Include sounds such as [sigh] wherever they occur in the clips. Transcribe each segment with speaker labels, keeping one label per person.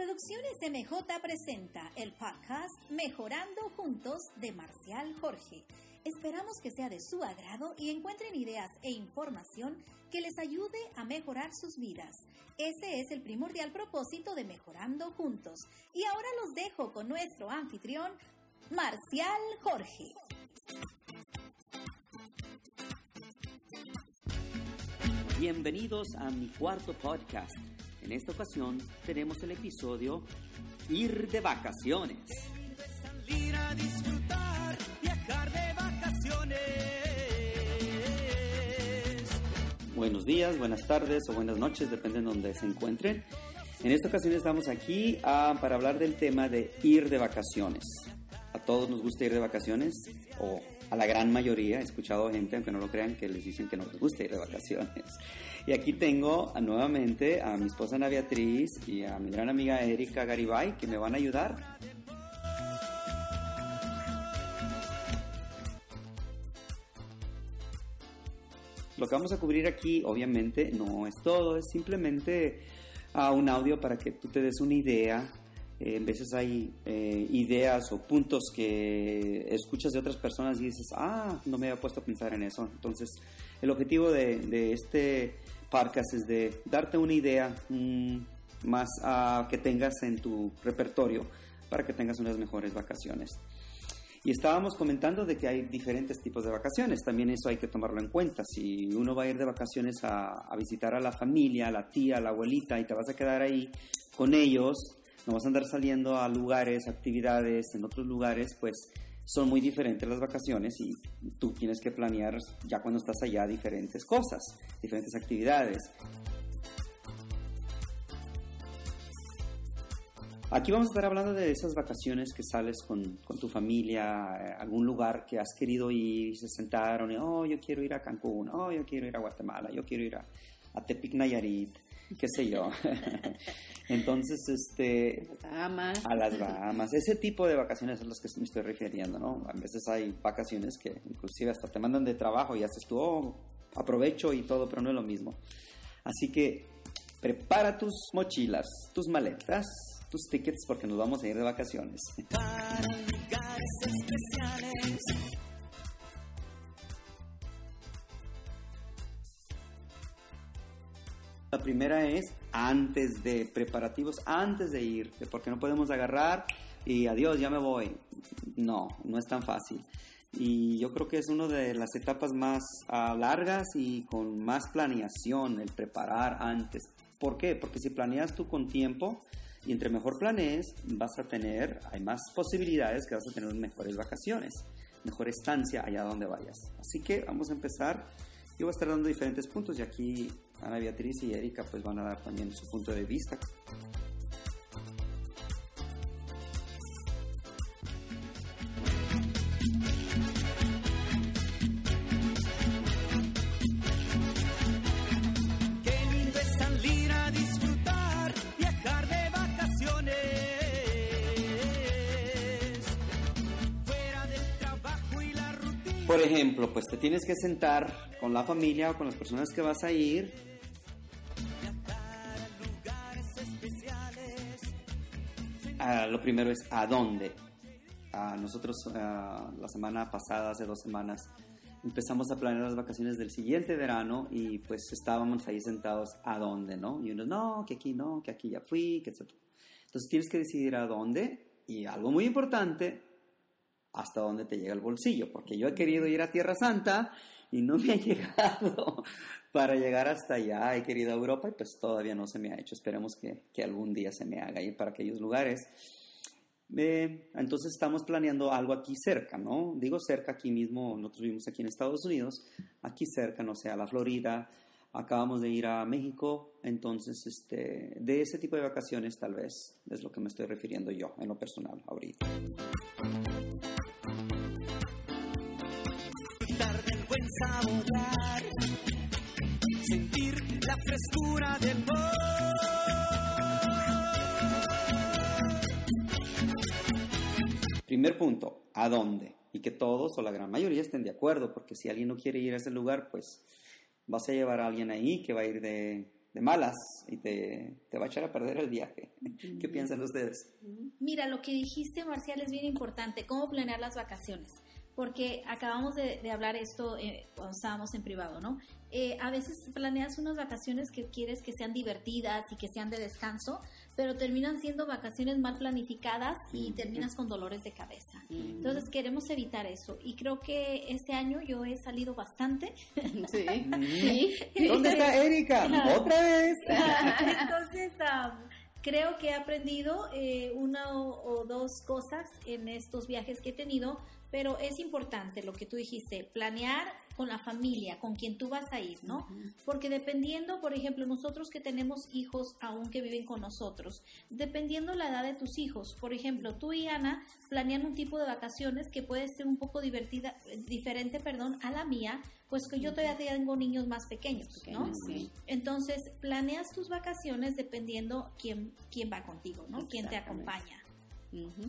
Speaker 1: Producciones MJ presenta el podcast Mejorando Juntos de Marcial Jorge. Esperamos que sea de su agrado y encuentren ideas e información que les ayude a mejorar sus vidas. Ese es el primordial propósito de Mejorando Juntos. Y ahora los dejo con nuestro anfitrión, Marcial Jorge.
Speaker 2: Bienvenidos a mi cuarto podcast. En esta ocasión tenemos el episodio Ir de vacaciones. Buenos días, buenas tardes o buenas noches, depende de donde se encuentren. En esta ocasión estamos aquí ah, para hablar del tema de ir de vacaciones. A todos nos gusta ir de vacaciones, o a la gran mayoría, he escuchado gente, aunque no lo crean, que les dicen que no les gusta ir de vacaciones. Y aquí tengo nuevamente a mi esposa Ana Beatriz y a mi gran amiga Erika Garibay, que me van a ayudar. Lo que vamos a cubrir aquí, obviamente, no es todo, es simplemente ah, un audio para que tú te des una idea. Eh, veces hay eh, ideas o puntos que escuchas de otras personas y dices, ah, no me había puesto a pensar en eso. Entonces, el objetivo de, de este podcast es de darte una idea mm, más ah, que tengas en tu repertorio para que tengas unas mejores vacaciones. Y estábamos comentando de que hay diferentes tipos de vacaciones, también eso hay que tomarlo en cuenta. Si uno va a ir de vacaciones a, a visitar a la familia, a la tía, a la abuelita y te vas a quedar ahí con ellos, no vas a andar saliendo a lugares, actividades en otros lugares, pues son muy diferentes las vacaciones y tú tienes que planear ya cuando estás allá diferentes cosas, diferentes actividades. Aquí vamos a estar hablando de esas vacaciones que sales con, con tu familia, a algún lugar que has querido ir y se sentaron oh, yo quiero ir a Cancún, oh, yo quiero ir a Guatemala, yo quiero ir a, a Tepic Nayarit, [laughs] qué sé yo. [laughs] Entonces, este,
Speaker 3: Bahamas.
Speaker 2: a las Bahamas, ese tipo de vacaciones son las que me estoy refiriendo, ¿no? A veces hay vacaciones que inclusive hasta te mandan de trabajo y haces tú, oh, aprovecho y todo, pero no es lo mismo. Así que prepara tus mochilas, tus maletas, tus tickets porque nos vamos a ir de vacaciones.
Speaker 4: Para lugares especiales.
Speaker 2: La primera es antes de preparativos, antes de ir, porque no podemos agarrar y adiós, ya me voy. No, no es tan fácil. Y yo creo que es una de las etapas más ah, largas y con más planeación, el preparar antes. ¿Por qué? Porque si planeas tú con tiempo y entre mejor planees, vas a tener, hay más posibilidades que vas a tener mejores vacaciones, mejor estancia allá donde vayas. Así que vamos a empezar. Yo voy a estar dando diferentes puntos y aquí Ana Beatriz y Erika pues van a dar también su punto de vista. Por ejemplo, pues te tienes que sentar con la familia o con las personas que vas a ir. Ah, lo primero es a dónde. Ah, nosotros ah, la semana pasada, hace dos semanas, empezamos a planear las vacaciones del siguiente verano y pues estábamos ahí sentados a dónde, ¿no? Y unos, no, que aquí no, que aquí ya fui, que etc. Entonces tienes que decidir a dónde y algo muy importante, hasta dónde te llega el bolsillo, porque yo he querido ir a Tierra Santa y no me ha [laughs] llegado para llegar hasta allá. He querido a Europa y pues todavía no se me ha hecho. Esperemos que, que algún día se me haga ir para aquellos lugares. Eh, entonces estamos planeando algo aquí cerca, ¿no? Digo cerca aquí mismo, nosotros vivimos aquí en Estados Unidos, aquí cerca, no sé, a la Florida, acabamos de ir a México, entonces este, de ese tipo de vacaciones tal vez es lo que me estoy refiriendo yo en lo personal ahorita.
Speaker 4: Saborear. Sentir la frescura del
Speaker 2: Primer punto, ¿a dónde? Y que todos o la gran mayoría estén de acuerdo, porque si alguien no quiere ir a ese lugar, pues vas a llevar a alguien ahí que va a ir de, de malas y te, te va a echar a perder el viaje. ¿Qué piensan ustedes?
Speaker 1: Mira, lo que dijiste, Marcial, es bien importante, cómo planear las vacaciones porque acabamos de, hablar esto eh, cuando estábamos en privado, ¿no? Eh, a veces planeas unas vacaciones que quieres que sean divertidas y que sean de descanso, pero terminan siendo vacaciones mal planificadas y terminas con dolores de cabeza. Entonces queremos evitar eso y creo que este año yo he salido bastante.
Speaker 2: Sí. [laughs] ¿Sí? ¿Dónde está Erika? [laughs] ¿Otra vez? [laughs]
Speaker 1: Entonces, creo que he aprendido eh, una o, dos cosas en estos viajes que he tenido pero es importante lo que tú dijiste, planear con la familia, con quien tú vas a ir, ¿no? Porque dependiendo, por ejemplo, nosotros que tenemos hijos aún que viven con nosotros, dependiendo la edad de tus hijos, por ejemplo, tú y Ana planean un tipo de vacaciones que puede ser un poco divertida, diferente, perdón, a la mía, pues que yo todavía tengo niños más pequeños, ¿no? Entonces, planeas tus vacaciones dependiendo quién, quién va contigo, ¿no? Quién te acompaña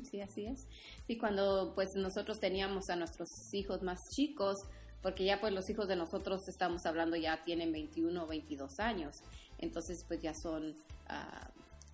Speaker 3: sí, así es. Y cuando pues nosotros teníamos a nuestros hijos más chicos, porque ya pues los hijos de nosotros estamos hablando ya tienen 21 o 22 años, entonces pues ya son ah,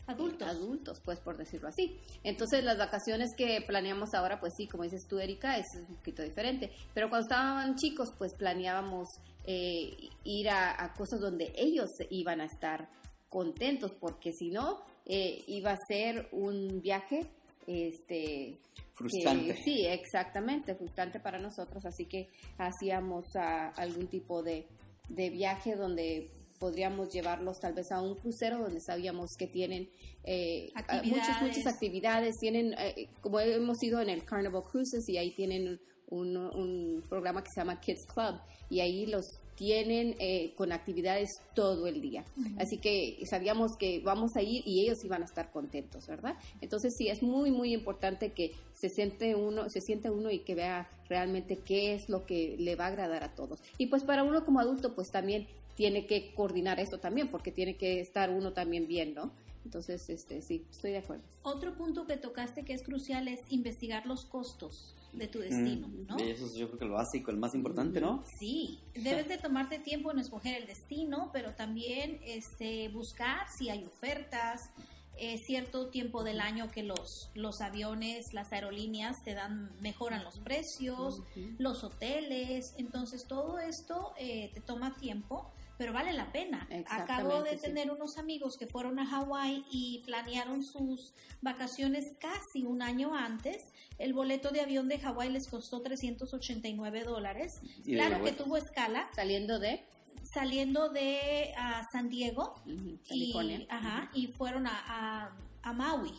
Speaker 1: adultos.
Speaker 3: adultos, pues por decirlo así. Entonces las vacaciones que planeamos ahora, pues sí, como dices tú Erika, es un poquito diferente, pero cuando estaban chicos pues planeábamos eh, ir a, cosas donde ellos iban a estar contentos, porque si no, eh, iba a ser un viaje este
Speaker 2: frustrante.
Speaker 3: sí, exactamente, frustrante para nosotros, así que hacíamos algún tipo de, viaje donde podríamos llevarlos tal vez a un crucero donde sabíamos que tienen eh, muchas muchas actividades tienen eh, como hemos ido en el Carnival Cruises y ahí tienen un, un programa que se llama Kids Club y ahí los tienen eh, con actividades todo el día. Así que sabíamos que vamos a ir y ellos iban a estar contentos, ¿verdad? Entonces sí, es muy, muy importante que se siente uno, se siente uno y que vea realmente qué es lo que le va a agradar a todos. Y pues para uno como adulto, pues también tiene que coordinar esto también, porque tiene que estar uno también bien, ¿no? Entonces, este, sí, estoy de acuerdo.
Speaker 1: Otro punto que tocaste que es crucial es investigar los costos de tu destino, mm, ¿no?
Speaker 2: eso es yo creo que lo básico, el más importante, ¿no?
Speaker 1: Sí, debes de tomarte tiempo en escoger el destino, pero también este, buscar si hay ofertas, eh, cierto tiempo del año que los, los aviones, las aerolíneas te dan, mejoran los precios, los hoteles, entonces todo esto eh, te toma tiempo pero vale la pena. Acabo de tener unos amigos que fueron a Hawái y planearon sus vacaciones casi un año antes. El boleto de avión de Hawái les costó 389 dólares. Claro que tuvo escala.
Speaker 3: Saliendo de
Speaker 1: saliendo de San Diego y, ajá, y fueron a, a, Maui.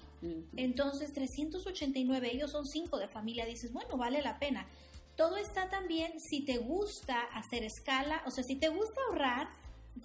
Speaker 1: Entonces, 389, ellos son cinco de familia, dices, bueno, vale la pena todo está también si te gusta hacer escala, o sea, si te gusta ahorrar,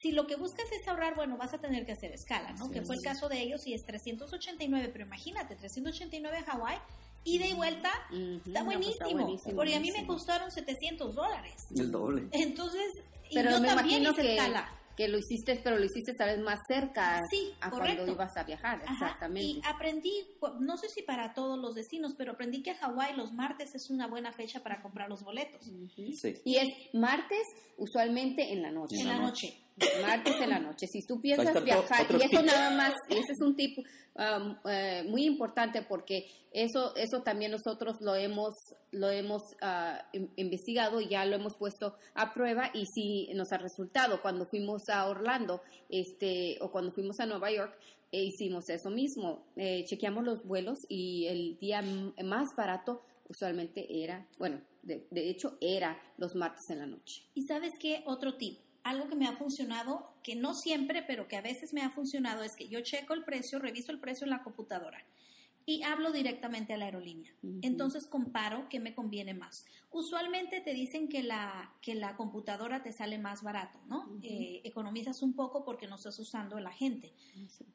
Speaker 1: si lo que buscas es ahorrar, bueno, vas a tener que hacer escala, ¿no? que fue el caso de ellos y es 389, pero imagínate, 389 en Hawái, ida y vuelta, está, pues buenísimo, porque a mí me costaron 700 dólares.
Speaker 2: El doble.
Speaker 1: Entonces,
Speaker 3: pero yo también hice escala que lo hiciste, pero lo hiciste tal vez más cerca a cuando ibas a viajar, exactamente.
Speaker 1: Y aprendí, no sé si para todos los destinos, pero aprendí que Hawái los martes es una buena fecha para comprar los boletos.
Speaker 3: sí. Y es martes usualmente en la noche.
Speaker 1: En la noche.
Speaker 3: Martes en la noche. Si tú piensas viajar, y eso nada más, ese es un tipo um, eh, muy importante porque eso, eso también nosotros lo hemos, lo hemos uh, investigado, ya lo hemos puesto a prueba y sí nos ha resultado. Cuando fuimos a Orlando este, o cuando fuimos a Nueva York, eh, hicimos eso mismo. Eh, chequeamos los vuelos y el día más barato usualmente era, bueno, de, de hecho era los martes en la noche.
Speaker 1: ¿Y sabes qué? Otro tip algo que me ha funcionado, que no siempre, pero que a veces me ha funcionado, es que yo checo el precio, reviso el precio en la computadora y hablo directamente a la aerolínea. Entonces comparo qué me conviene más. Usualmente te dicen que la, que la computadora te sale más barato, ¿no? Eh, economizas un poco porque no estás usando el agente.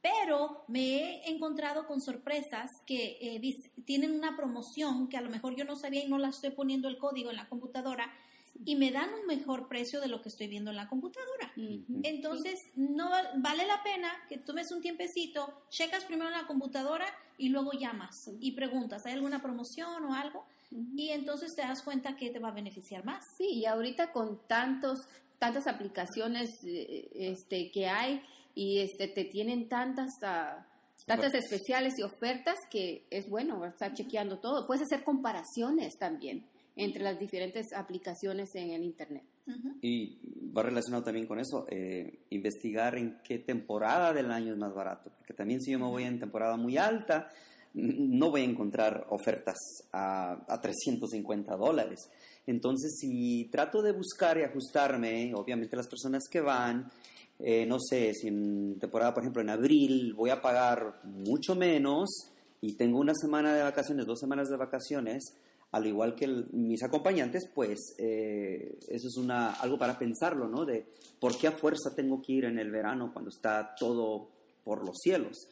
Speaker 1: Pero me he encontrado con sorpresas que eh, tienen una promoción que a lo mejor yo no sabía y no la estoy poniendo el código en la computadora y me dan un mejor precio de lo que estoy viendo en la computadora. Entonces, no vale la pena que tomes un tiempecito, checas primero en la computadora y luego llamas y preguntas, ¿hay alguna promoción o algo? Y entonces te das cuenta que te va a beneficiar más.
Speaker 3: Sí, y ahorita con tantos tantas aplicaciones eh, este que hay y este te tienen tantas ah, tantas especiales y ofertas que es bueno estar chequeando todo. Puedes hacer comparaciones también entre las diferentes aplicaciones en el internet.
Speaker 2: Y va relacionado también con eso, eh, investigar en qué temporada del año es más barato, porque también si yo me voy en temporada muy alta, no voy a encontrar ofertas a, a 350 dólares. Entonces, si trato de buscar y ajustarme, obviamente las personas que van, eh, no sé, si en temporada, por ejemplo, en abril voy a pagar mucho menos y tengo una semana de vacaciones, dos semanas de vacaciones, al igual que mis acompañantes, pues eh, eso es una, algo para pensarlo, ¿no? De por qué a fuerza tengo que ir en el verano cuando está todo por los cielos.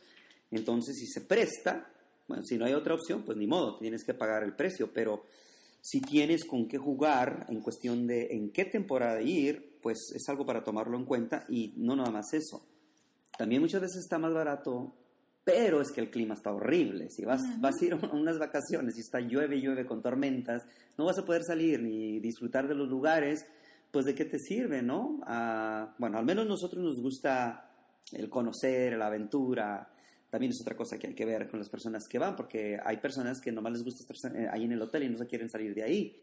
Speaker 2: Entonces, si se presta, bueno, si no hay otra opción, pues ni modo, tienes que pagar el precio, pero si tienes con qué jugar en cuestión de en qué temporada ir, pues es algo para tomarlo en cuenta y no nada más eso. También muchas veces está más barato, pero es que el clima está horrible. Si vas, vas a ir a unas vacaciones y está llueve, llueve con tormentas, no vas a poder salir ni disfrutar de los lugares, pues de qué te sirve, ¿no? Ah, bueno, al menos nosotros nos gusta el conocer, la aventura. También es otra cosa que hay que ver con las personas que van, porque hay personas que nomás les gusta estar eh, ahí en el hotel y no se quieren salir de ahí.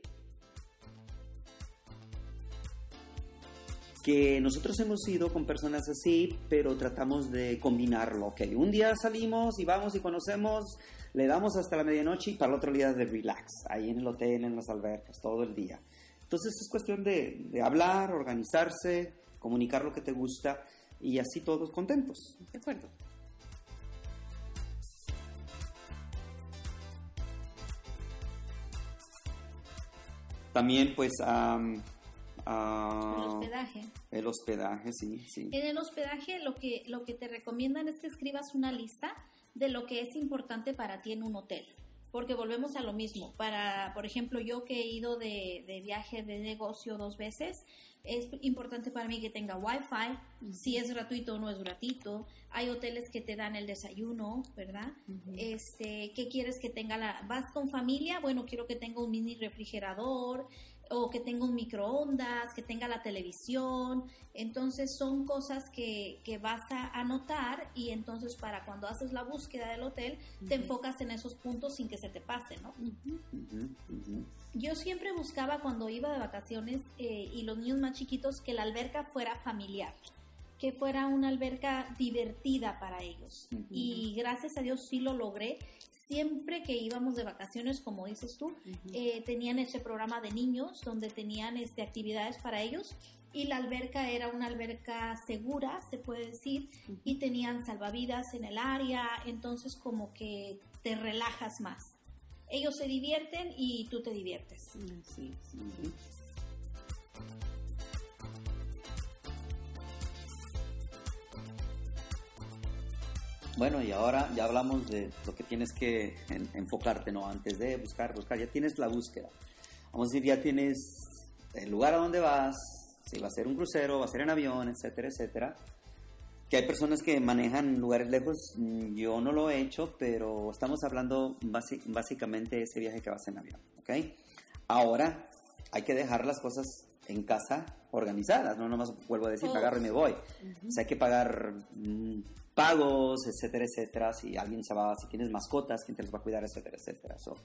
Speaker 2: Que nosotros hemos ido con personas así, pero tratamos de combinarlo. Ok, un día salimos y vamos y conocemos, le damos hasta la medianoche y para el otro día de relax, ahí en el hotel, en las albercas, todo el día. Entonces es cuestión de, de hablar, organizarse, comunicar lo que te gusta y así todos contentos.
Speaker 3: De acuerdo.
Speaker 2: También pues am,
Speaker 1: El hospedaje.
Speaker 2: el hospedaje, sí, sí.
Speaker 1: En el hospedaje lo que, lo que te recomiendan es que escribas una lista de lo que es importante para ti en un hotel. Porque volvemos a lo mismo. Para, por ejemplo, yo que he ido de, de viaje de negocio dos veces, es importante para mí que tenga wifi, si es gratuito o no es gratuito. Hay hoteles que te dan el desayuno, ¿verdad? Este, ¿qué quieres que tenga la vas con familia? Bueno, quiero que tenga un mini refrigerador o que tenga un microondas, que tenga la televisión. Entonces son cosas que, que vas a anotar y entonces para cuando haces la búsqueda del hotel te enfocas en esos puntos sin que se te pase, ¿no? Yo siempre buscaba cuando iba de vacaciones eh, y los niños más chiquitos que la alberca fuera familiar, que fuera una alberca divertida para ellos. Y gracias a Dios sí lo logré. Siempre que íbamos de vacaciones, como dices tú, eh, tenían ese programa de niños donde tenían este, actividades para ellos y la alberca era una alberca segura, se puede decir, y tenían salvavidas en el área, entonces como que te relajas más. Ellos se divierten y tú te diviertes.
Speaker 3: Sí, sí.
Speaker 2: Ujú. Bueno, y ahora ya hablamos de lo que tienes que en- enfocarte, ¿no? Antes de buscar, buscar, ya tienes la búsqueda. Vamos a decir, ya tienes el lugar a donde vas, si va a ser un crucero, va a ser en avión, etcétera, etcétera. Que hay personas que manejan lugares lejos, mm, yo no lo he hecho, pero estamos hablando básicamente de ese viaje que vas en avión, ¿ok? Ahora hay que dejar las cosas en casa organizadas, no nomás vuelvo a decir,
Speaker 1: Oh.
Speaker 2: me agarro y me voy. O sea, hay que pagar mm, pagos, etcétera, etcétera, si alguien se va, si tienes mascotas, quién te los va a cuidar, etcétera, etcétera. So,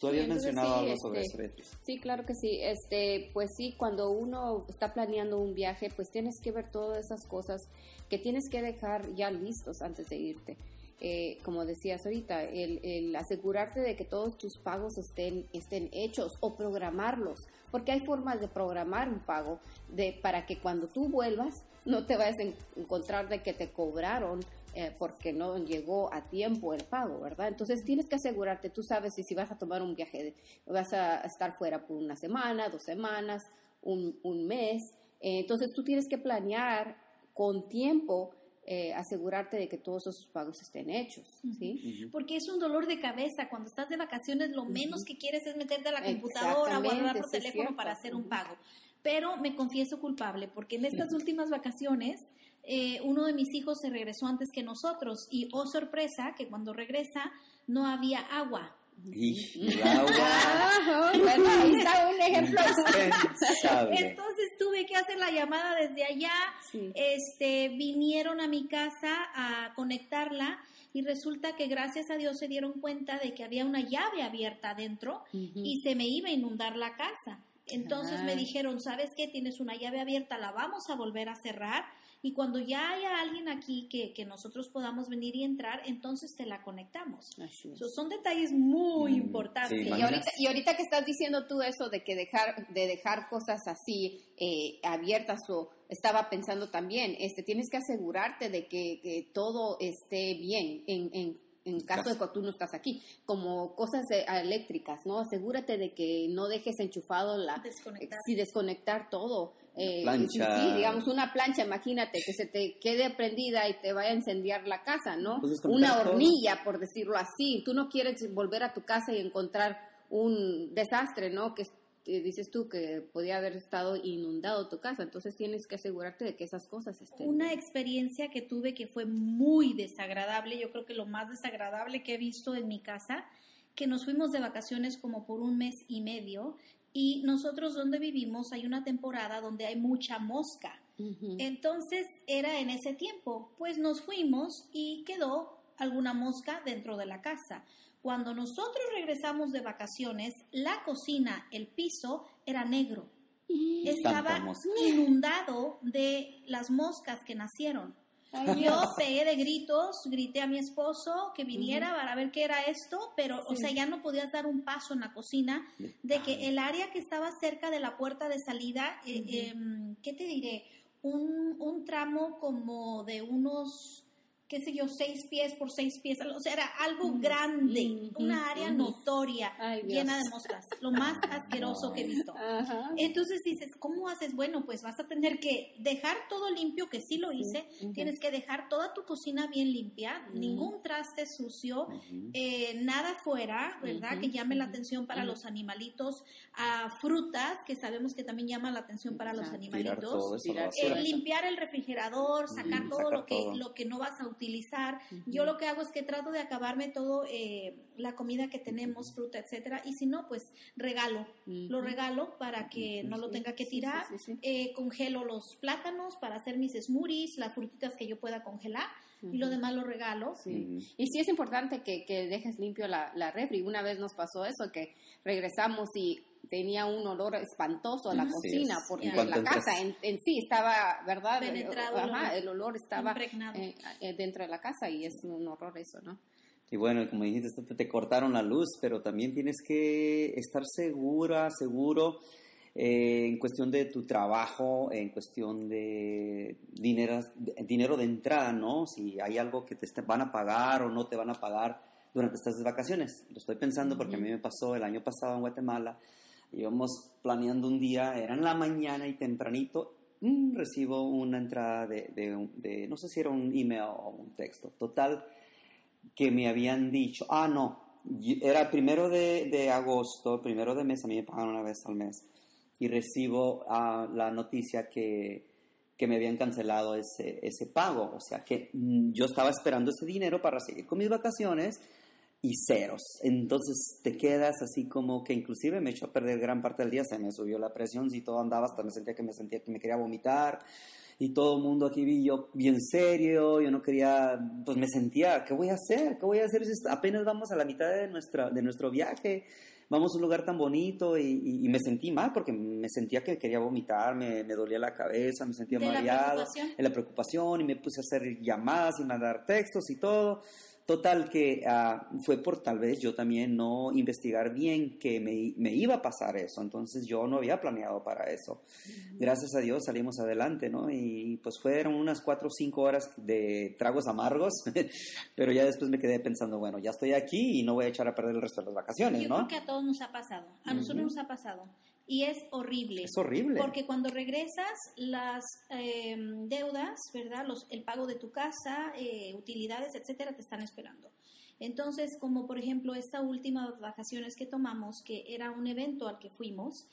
Speaker 2: Tú habías mencionado
Speaker 3: sí,
Speaker 2: algo sobre
Speaker 3: este,
Speaker 2: eso, Beatriz.
Speaker 3: Sí, claro que sí. Este, pues sí, cuando uno está planeando un viaje, pues tienes que ver todas esas cosas que tienes que dejar ya listos antes de irte. Eh, como decías ahorita, el, el asegurarte de que todos tus pagos estén, estén hechos o programarlos, porque hay formas de programar un pago de, para que cuando tú vuelvas no te vayas a en- encontrar de que te cobraron eh, porque no llegó a tiempo el pago, ¿verdad? Entonces tienes que asegurarte, tú sabes si, si vas a tomar un viaje, de- vas a estar fuera por una semana, dos semanas, un, un mes, eh, entonces tú tienes que planear con tiempo, eh, asegurarte de que todos esos pagos estén hechos, ¿sí?
Speaker 1: Porque es un dolor de cabeza. Cuando estás de vacaciones, lo menos que quieres es meterte a la computadora o agarrar
Speaker 3: es
Speaker 1: teléfono para hacer un pago. Pero me confieso culpable, porque en estas últimas vacaciones, eh, uno de mis hijos se regresó antes que nosotros. Y, oh sorpresa, que cuando regresa no había agua.
Speaker 2: Y agua [laughs]
Speaker 3: Ah, bueno, ahí está un ejemplo.
Speaker 1: Entonces tuve que hacer la llamada desde allá.
Speaker 3: Sí.
Speaker 1: Este, vinieron a mi casa a conectarla y resulta que gracias a Dios se dieron cuenta de que había una llave abierta adentro y se me iba a inundar la casa. Entonces me dijeron, ¿sabes qué? Tienes una llave abierta, la vamos a volver a cerrar y cuando ya haya alguien aquí que, que nosotros podamos venir y entrar, entonces te la conectamos.
Speaker 3: Así es.
Speaker 1: So, son detalles muy
Speaker 2: Mm,
Speaker 1: importantes.
Speaker 2: sí,
Speaker 3: Y ahorita, y ahorita que estás diciendo tú eso de que dejar, de dejar cosas así eh, abiertas o estaba pensando también, este, tienes que asegurarte de que, que todo esté bien en, en, en caso de que tú no estás aquí, como cosas eh, eléctricas, ¿no? Asegúrate de que no dejes enchufado la,
Speaker 1: Desconectar.
Speaker 3: sí, desconectar todo. Eh,
Speaker 2: plancha.
Speaker 3: Sí, sí, digamos una plancha, imagínate que se te quede prendida y te vaya a incendiar la casa, ¿no?
Speaker 2: Pues
Speaker 3: una
Speaker 2: todo.
Speaker 3: hornilla, por decirlo así. Tú no quieres volver a tu casa y encontrar un desastre, ¿no? Que dices tú que podía haber estado inundado tu casa, entonces tienes que asegurarte de que esas cosas estén.
Speaker 1: Una experiencia que tuve que fue muy desagradable, yo creo que lo más desagradable que he visto en mi casa, que nos fuimos de vacaciones como por un mes y medio y nosotros donde vivimos hay una temporada donde hay mucha mosca. Entonces era en ese tiempo, pues nos fuimos y quedó alguna mosca dentro de la casa. Cuando nosotros regresamos de vacaciones, la cocina, el piso era negro. Estaba inundado de las moscas que nacieron.
Speaker 3: Ay,
Speaker 1: Yo pegué de gritos, grité a mi esposo que viniera para ver qué era esto, pero, o sea, ya no podías dar un paso en la cocina de que el área que estaba cerca de la puerta de salida, eh, em, ¿qué te diré? Un, un tramo como de unos, qué sé yo, seis pies por seis pies, o sea, era algo
Speaker 3: Ujú.
Speaker 1: grande,
Speaker 3: Ujú.
Speaker 1: una área
Speaker 3: Ujú.
Speaker 1: notoria,
Speaker 3: Ay, Dios.
Speaker 1: llena de moscas, lo más [laughs] asqueroso que he visto.
Speaker 3: Ajá.
Speaker 1: Entonces dices, ¿cómo haces? Bueno, pues vas a tener que dejar todo limpio, que sí lo
Speaker 3: Sí,
Speaker 1: hice. Tienes que dejar toda tu cocina bien limpia, ningún traste sucio, eh, nada fuera, ¿verdad? Que llame la atención para los animalitos, a frutas, que sabemos que también llama la atención para los animalitos. Eh, limpiar el refrigerador, sacar todo
Speaker 2: sacar
Speaker 1: lo que
Speaker 2: todo.
Speaker 1: lo que no vas a utilizar. Yo lo que hago es que trato de acabarme todo eh, la comida que tenemos, fruta, etcétera, y si no, pues regalo, lo regalo para que no lo tenga que tirar.
Speaker 3: sí, sí, sí.
Speaker 1: Eh, congelo los plátanos para hacer mis smoothies, las frutitas que yo pueda congelar y lo demás lo regalo.
Speaker 3: Sí. Y sí es importante que, que dejes limpio la, la refri. Una vez nos pasó eso, que regresamos y tenía un olor espantoso a la cocina,
Speaker 2: Sí,
Speaker 3: porque la
Speaker 2: entras-
Speaker 3: casa en, en sí estaba, ¿verdad?
Speaker 1: Penetrado el
Speaker 3: Ajá,
Speaker 1: olor.
Speaker 3: el olor estaba eh, eh, dentro de la casa y es un horror eso, ¿no?
Speaker 2: Y bueno, como dijiste, te, te cortaron la luz, pero también tienes que estar segura, seguro eh, en cuestión de tu trabajo, en cuestión de dinero, de- dinero de entrada, ¿no? Si hay algo que te van a pagar o no te van a pagar durante estas vacaciones. Lo estoy pensando porque a mí me pasó el año pasado en Guatemala. Íbamos planeando un día, era en la mañana y tempranito, mm, recibo una entrada de, de de- no sé si era un email o un texto. Total, que me habían dicho, ah, no, era primero de, de agosto, primero de mes, a mí me pagan una vez al mes, y recibo ah, la noticia que, que me habían cancelado ese, ese pago, o sea que mm, yo estaba esperando ese dinero para seguir con mis vacaciones y ceros, entonces te quedas así como que inclusive me echó a perder gran parte del día, se me subió la presión, si todo andaba, hasta me sentía que me sentía que me quería vomitar, y todo el mundo aquí vi yo bien serio, yo no quería, pues me sentía, ¿qué voy a hacer? ¿Qué voy a hacer? si Apenas vamos a la mitad de, nuestra, de nuestro viaje, vamos a un lugar tan bonito y, y- y me sentí mal porque me sentía que quería vomitar, me, me dolía la cabeza, me sentía mareado, en la preocupación y me puse a hacer llamadas y mandar textos y todo. Total que ah, fue por tal vez yo también no investigar bien que me, me iba a pasar eso, entonces yo no había planeado para eso. Gracias a Dios salimos adelante, ¿no? Y pues fueron unas cuatro o cinco horas de tragos amargos, [laughs] pero ya después me quedé pensando, bueno, ya estoy aquí y no voy a echar a perder el resto de las vacaciones,
Speaker 1: Yo
Speaker 2: ¿no?
Speaker 1: creo que a todos nos ha pasado, a nosotros nos ha pasado. Y es horrible.
Speaker 2: Es horrible.
Speaker 1: Porque cuando regresas, las eh, deudas, ¿verdad? Los, el pago de tu casa, eh, utilidades, etcétera, te están esperando. Entonces, como por ejemplo esta última vacaciones que tomamos, que era un evento al que fuimos,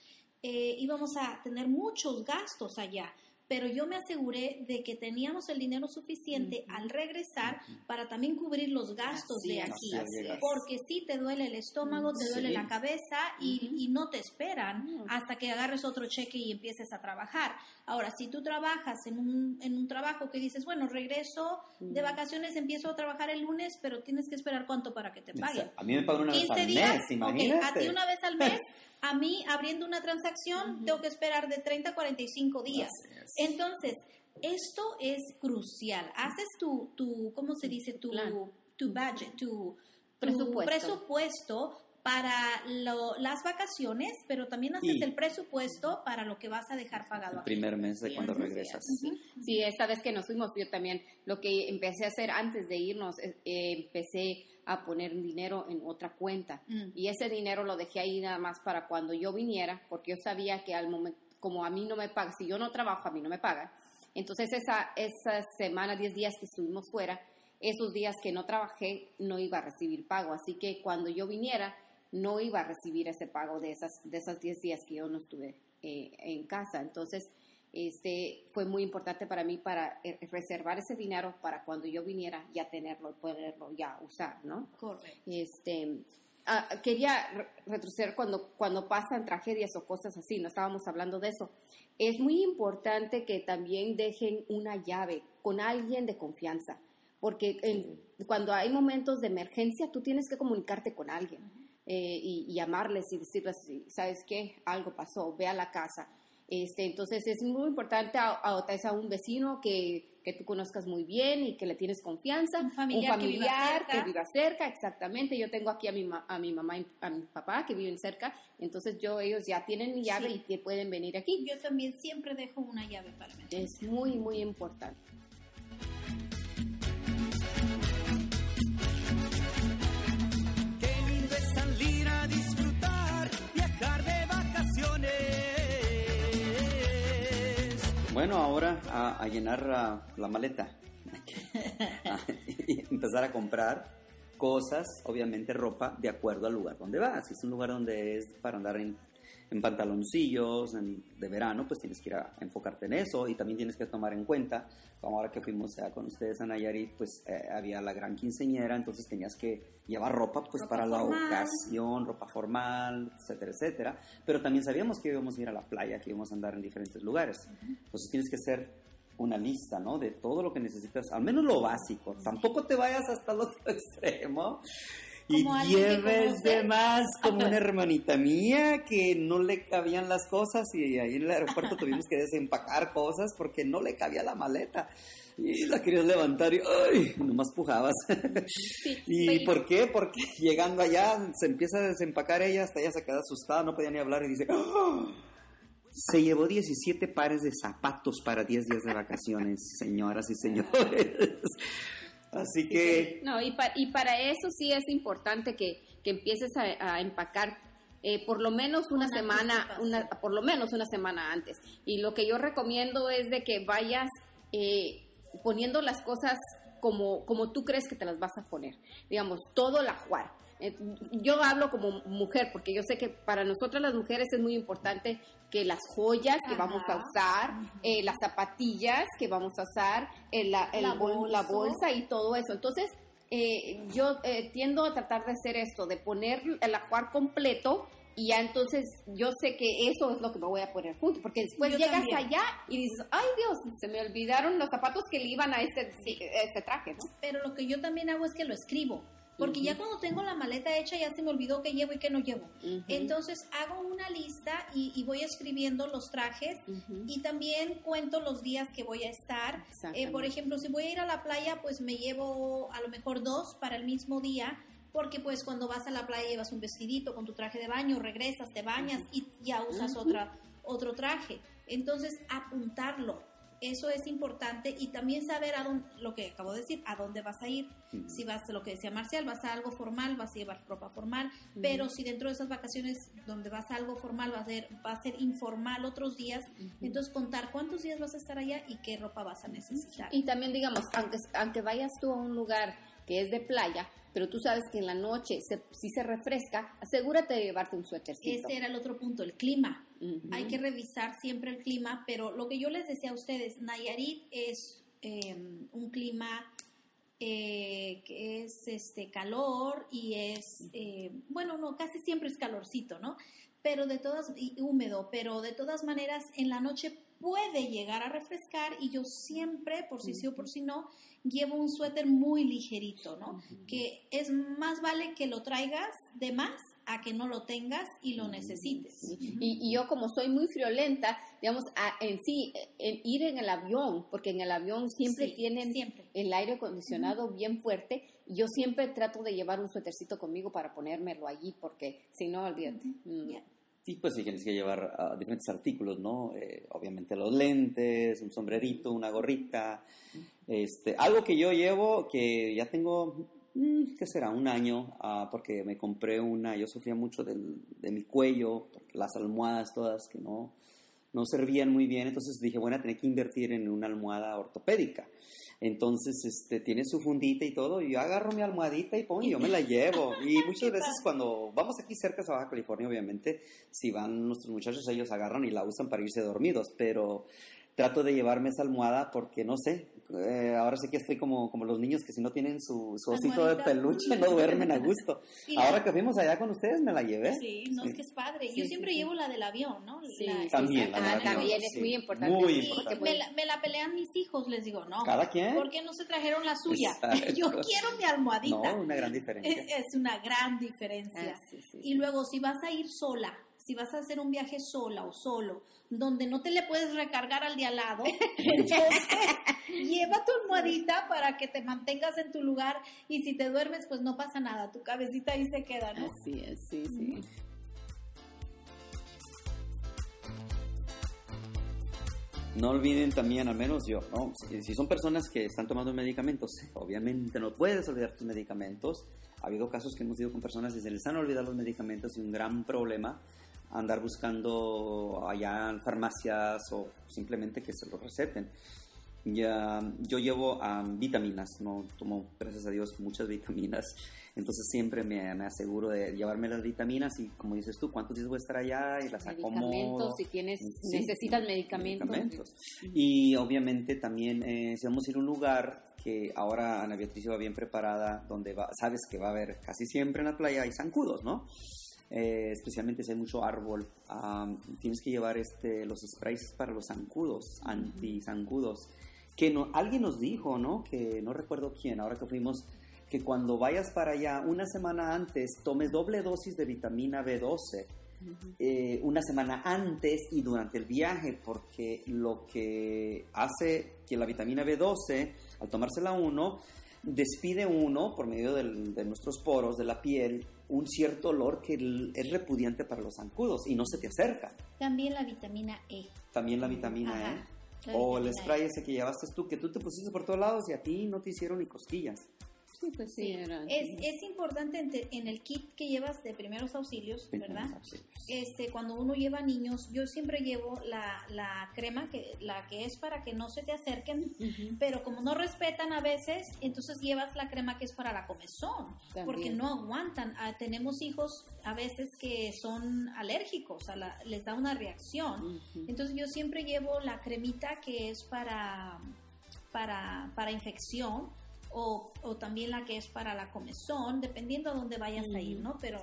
Speaker 1: eh, íbamos a tener muchos gastos allá. Pero yo me aseguré de que teníamos el dinero suficiente al regresar para también cubrir los gastos
Speaker 3: Así
Speaker 1: de aquí.
Speaker 2: es.
Speaker 1: Porque sí te duele el estómago, te duele la cabeza y, no te esperan hasta que agarres otro cheque y empieces a trabajar. Ahora, si tú trabajas en un, en un trabajo que dices, bueno, regreso de vacaciones, empiezo a trabajar el lunes, pero tienes que esperar cuánto para que te paguen.
Speaker 2: A mí me pagan una vez
Speaker 1: 15
Speaker 2: al mes, imagínate.
Speaker 1: a ti una vez al mes, [laughs] a mí abriendo una transacción tengo que esperar de 30 a 45 días. Entonces, esto es crucial. Haces tu, tu ¿cómo se dice? Tu,
Speaker 3: Plan.
Speaker 1: tu budget, tu, tu
Speaker 3: Presupuesto.
Speaker 1: presupuesto para lo- las vacaciones, pero también haces
Speaker 2: Y-
Speaker 1: el presupuesto para lo que vas a dejar pagado
Speaker 2: El
Speaker 1: aquí.
Speaker 2: primer mes de cuando regresas.
Speaker 3: Sí, esta vez que nos fuimos, yo también lo que empecé a hacer antes de irnos, eh, eh, empecé a poner dinero en otra cuenta.
Speaker 1: Mm.
Speaker 3: Y ese dinero lo dejé ahí nada más para cuando yo viniera, porque yo sabía que al momento, como a mí no me paga, si yo no trabajo, a mí no me paga. Entonces esa, esa semana, 10 días que estuvimos fuera, esos días que no trabajé, no iba a recibir pago. Así que cuando yo viniera, no iba a recibir ese pago de esas, de esas 10 días que yo no estuve eh, en casa. Entonces, este fue muy importante para mí para eh, reservar ese dinero para cuando yo viniera ya tenerlo y poderlo ya usar, ¿no?
Speaker 1: Correcto.
Speaker 3: Este, ah, quería re- retroceder cuando, cuando pasan tragedias o cosas así, no estábamos hablando de eso. Es muy importante que también dejen una llave con alguien de confianza, porque en- cuando hay momentos de emergencia tú tienes que comunicarte con alguien eh, y, y llamarles y decirles, ¿sabes qué? Algo pasó, ve a la casa. Este, entonces es muy importante a, a, a un vecino que, que tú conozcas muy bien y que le tienes confianza,
Speaker 1: Un familiar que viva
Speaker 3: familiar
Speaker 1: cerca.
Speaker 3: que viva cerca, exactamente. Yo tengo aquí a mi, ma- a mi mamá y a mi papá que viven cerca, entonces yo ellos ya tienen mi llave
Speaker 1: Sí.
Speaker 3: y que pueden venir aquí.
Speaker 1: Yo también siempre dejo una llave para mí.
Speaker 3: Es muy, muy importante.
Speaker 2: Bueno, ahora a, a llenar la maleta. [laughs] [laughs] y empezar a comprar cosas, obviamente ropa, de acuerdo al lugar donde vas. Si es un lugar donde es para andar en, en pantaloncillos en- de verano, pues tienes que ir a enfocarte en eso y también tienes que tomar en cuenta, como ahora que fuimos a- con ustedes a Nayarit, pues eh, había la gran quinceñera, entonces tenías que llevar ropa pues
Speaker 1: Ropa
Speaker 2: para la
Speaker 1: formal.
Speaker 2: ocasión, ropa formal, etcétera, etcétera. Pero también sabíamos que íbamos a ir a la playa, que íbamos a andar en diferentes lugares. Entonces tienes que hacer una lista, ¿no? De todo lo que necesitas, al menos lo básico. Tampoco te vayas hasta el otro [laughs] extremo y lleves de más como una hermanita mía que no le cabían las cosas y ahí en el aeropuerto tuvimos que desempacar cosas porque no le cabía la maleta. Y la querías levantar y ¡ay! Nomás pujabas. [laughs] ¿Y por qué? Porque llegando allá se empieza a desempacar ella, hasta ella se queda asustada, no podía ni hablar y dice, ¡Ah! se llevó 17 pares de zapatos para 10 días de vacaciones, señoras y señores. Así que
Speaker 3: No, y, pa- y para eso sí es importante que, que empieces a, a empacar eh, por lo menos una semana, una, por lo menos una semana antes. Y lo que yo recomiendo es de que vayas eh, poniendo las cosas como, como tú crees que te las vas a poner. Digamos, todo el ajuar. Eh, yo hablo como mujer porque yo sé que para nosotras las mujeres es muy importante que las joyas que
Speaker 1: Ajá.
Speaker 3: vamos a usar, eh, las zapatillas que vamos a usar, eh, la, el
Speaker 1: La
Speaker 3: bol- la
Speaker 1: bolsa.
Speaker 3: y todo eso. Entonces, eh, yo eh, tiendo a tratar de hacer esto, de poner el ajuar completo y ya entonces yo sé que eso es lo que me voy a poner junto, porque después
Speaker 1: Yo
Speaker 3: llegas
Speaker 1: también.
Speaker 3: allá y dices, ay Dios, se me olvidaron los zapatos que le iban a este, este traje, ¿no?
Speaker 1: Pero lo que yo también hago es que lo escribo. Porque ya cuando tengo la maleta hecha ya se me olvidó qué llevo y qué no llevo. Entonces hago una lista y, y voy escribiendo los trajes y también cuento los días que voy a estar. Eh, por ejemplo, si voy a ir a la playa, pues me llevo a lo mejor dos para el mismo día, porque pues cuando vas a la playa llevas un vestidito con tu traje de baño, regresas, te bañas y ya usas otra, otro traje. Entonces, apuntarlo. Eso es importante y también saber a dónde, lo que acabo de decir, a dónde vas a ir. Si vas, lo que decía Marcial, vas a algo formal, vas a llevar ropa formal, pero si dentro de esas vacaciones donde vas a algo formal va a ser, va a ser informal otros días, entonces contar cuántos días vas a estar allá y qué ropa vas a necesitar.
Speaker 3: Y también, digamos, aunque, aunque vayas tú a un lugar que es de playa, pero tú sabes que en la noche se, si se refresca, asegúrate de llevarte un suétercito.
Speaker 1: Ese era el otro punto, el clima. Hay que revisar siempre el clima, pero lo que yo les decía a ustedes, Nayarit es eh, un clima eh, que es este calor y es, eh, bueno, no, casi siempre es calorcito, ¿no? Pero de todas, y húmedo, pero de todas maneras en la noche puede llegar a refrescar y yo siempre, por si sí o por si no, llevo un suéter muy ligerito, ¿no? Que es más vale que lo traigas de más a que no lo tengas y lo necesites.
Speaker 3: Y, y yo como soy muy friolenta, digamos, a- en sí, en ir en el avión, porque en el avión siempre
Speaker 1: Sí,
Speaker 3: tienen
Speaker 1: siempre.
Speaker 3: el aire acondicionado bien fuerte, y yo siempre trato de llevar un suétercito conmigo para ponérmelo allí, porque si no, olvídate. Mm.
Speaker 1: Ya.
Speaker 2: Sí, pues sí tienes que llevar ah, diferentes artículos, ¿no? Eh, obviamente los lentes, un sombrerito, una gorrita, este, algo que yo llevo que ya tengo, ¿qué será? Un año, ah, porque me compré una, yo sufría mucho del- de mi cuello, las almohadas todas que no, no servían muy bien, entonces dije, bueno, tener que invertir en una almohada ortopédica. Entonces, este, tiene su fundita y todo, y yo agarro mi almohadita y pum, y yo me la llevo. Y [laughs] muchas veces cuando vamos aquí cerca a Baja California, obviamente, si van nuestros muchachos, ellos agarran y la usan para irse dormidos, pero trato de llevarme esa almohada porque, no sé, eh, ahora sí que estoy como, como los niños que si no tienen su, su osito de peluche no duermen a gusto. [laughs]
Speaker 1: Y
Speaker 2: Ahora
Speaker 1: la-
Speaker 2: que fuimos allá con ustedes me la llevé.
Speaker 1: Sí, no,
Speaker 2: Sí.
Speaker 1: es que es padre. Yo
Speaker 3: sí,
Speaker 1: siempre
Speaker 3: sí.
Speaker 1: llevo la del avión, ¿no?
Speaker 3: Sí,
Speaker 1: La-
Speaker 2: También,
Speaker 3: sí.
Speaker 2: la
Speaker 3: Ah, también
Speaker 2: sí.
Speaker 3: es muy importante.
Speaker 2: Muy
Speaker 1: Sí,
Speaker 2: importante.
Speaker 1: me la, me la pelean mis hijos, les digo, no.
Speaker 2: ¿Cada quien?
Speaker 1: ¿Por qué no se trajeron la suya?
Speaker 2: Exacto. [laughs]
Speaker 1: Yo quiero mi almohadita.
Speaker 2: No, una gran diferencia.
Speaker 1: es, [laughs] es una gran diferencia.
Speaker 3: Ah, sí, sí,
Speaker 1: Y
Speaker 3: sí.
Speaker 1: luego, si vas a ir sola, si vas a hacer un viaje sola o solo, donde no te le puedes recargar al de al lado, [laughs] entonces lleva tu almohadita para que te mantengas en tu lugar y si te duermes, pues no pasa nada, tu cabecita ahí se queda, ¿no?
Speaker 3: Así es, sí, sí.
Speaker 2: No olviden también, al menos yo, ¿no? Si, si son personas que están tomando medicamentos, obviamente no puedes olvidar tus medicamentos. Ha habido casos que hemos ido con personas y se les han olvidado los medicamentos y un gran problema andar buscando allá en farmacias o simplemente que se los receten. Ya, yo llevo am, vitaminas, no tomo, gracias a Dios, muchas vitaminas. Entonces siempre me, me aseguro de llevarme las vitaminas y como dices tú, ¿cuántos días voy a estar allá? Y las acomodo.
Speaker 3: Medicamentos, si tienes,
Speaker 2: Sí,
Speaker 3: necesitas medicamentos.
Speaker 2: medicamentos. Y obviamente también eh, si vamos a ir a un lugar que ahora Ana Beatriz va bien preparada, donde va, sabes que va a haber casi siempre en la playa hay zancudos, ¿no? Eh, especialmente si hay mucho árbol, tienes que llevar este, los sprays para los zancudos, anti-zancudos. Que no, alguien nos dijo, ¿no? Que no recuerdo quién, ahora que fuimos, que cuando vayas para allá una semana antes tomes doble dosis de vitamina B12 eh, una semana antes y durante el viaje, porque lo que hace que la vitamina B12, al tomársela uno, despide uno, por medio del- de nuestros poros, de la piel, un cierto olor que es repudiante para los zancudos y no se te acerca.
Speaker 1: También la vitamina E.
Speaker 2: También la vitamina
Speaker 1: Ajá,
Speaker 2: E.
Speaker 1: la
Speaker 2: O el
Speaker 1: vitamina
Speaker 2: spray
Speaker 1: E.
Speaker 2: ese que llevaste tú, que tú te pusiste por todos lados y a ti no te hicieron ni cosquillas.
Speaker 3: Sí, pues sí,
Speaker 1: Sí.
Speaker 3: era-
Speaker 1: Es, es importante en el kit que llevas de primeros auxilios, ¿verdad? Este, cuando uno lleva niños, yo siempre llevo la, la crema, que, la que es para que no se te acerquen, pero como no respetan a veces, entonces llevas la crema que es para la comezón,
Speaker 3: También.
Speaker 1: porque no aguantan. Ah, tenemos hijos a veces que son alérgicos, a la- les da una reacción. Entonces yo siempre llevo la cremita que es para, para, para infección o, o también la que es para la comezón, dependiendo a dónde vayas a ir, ¿no? Pero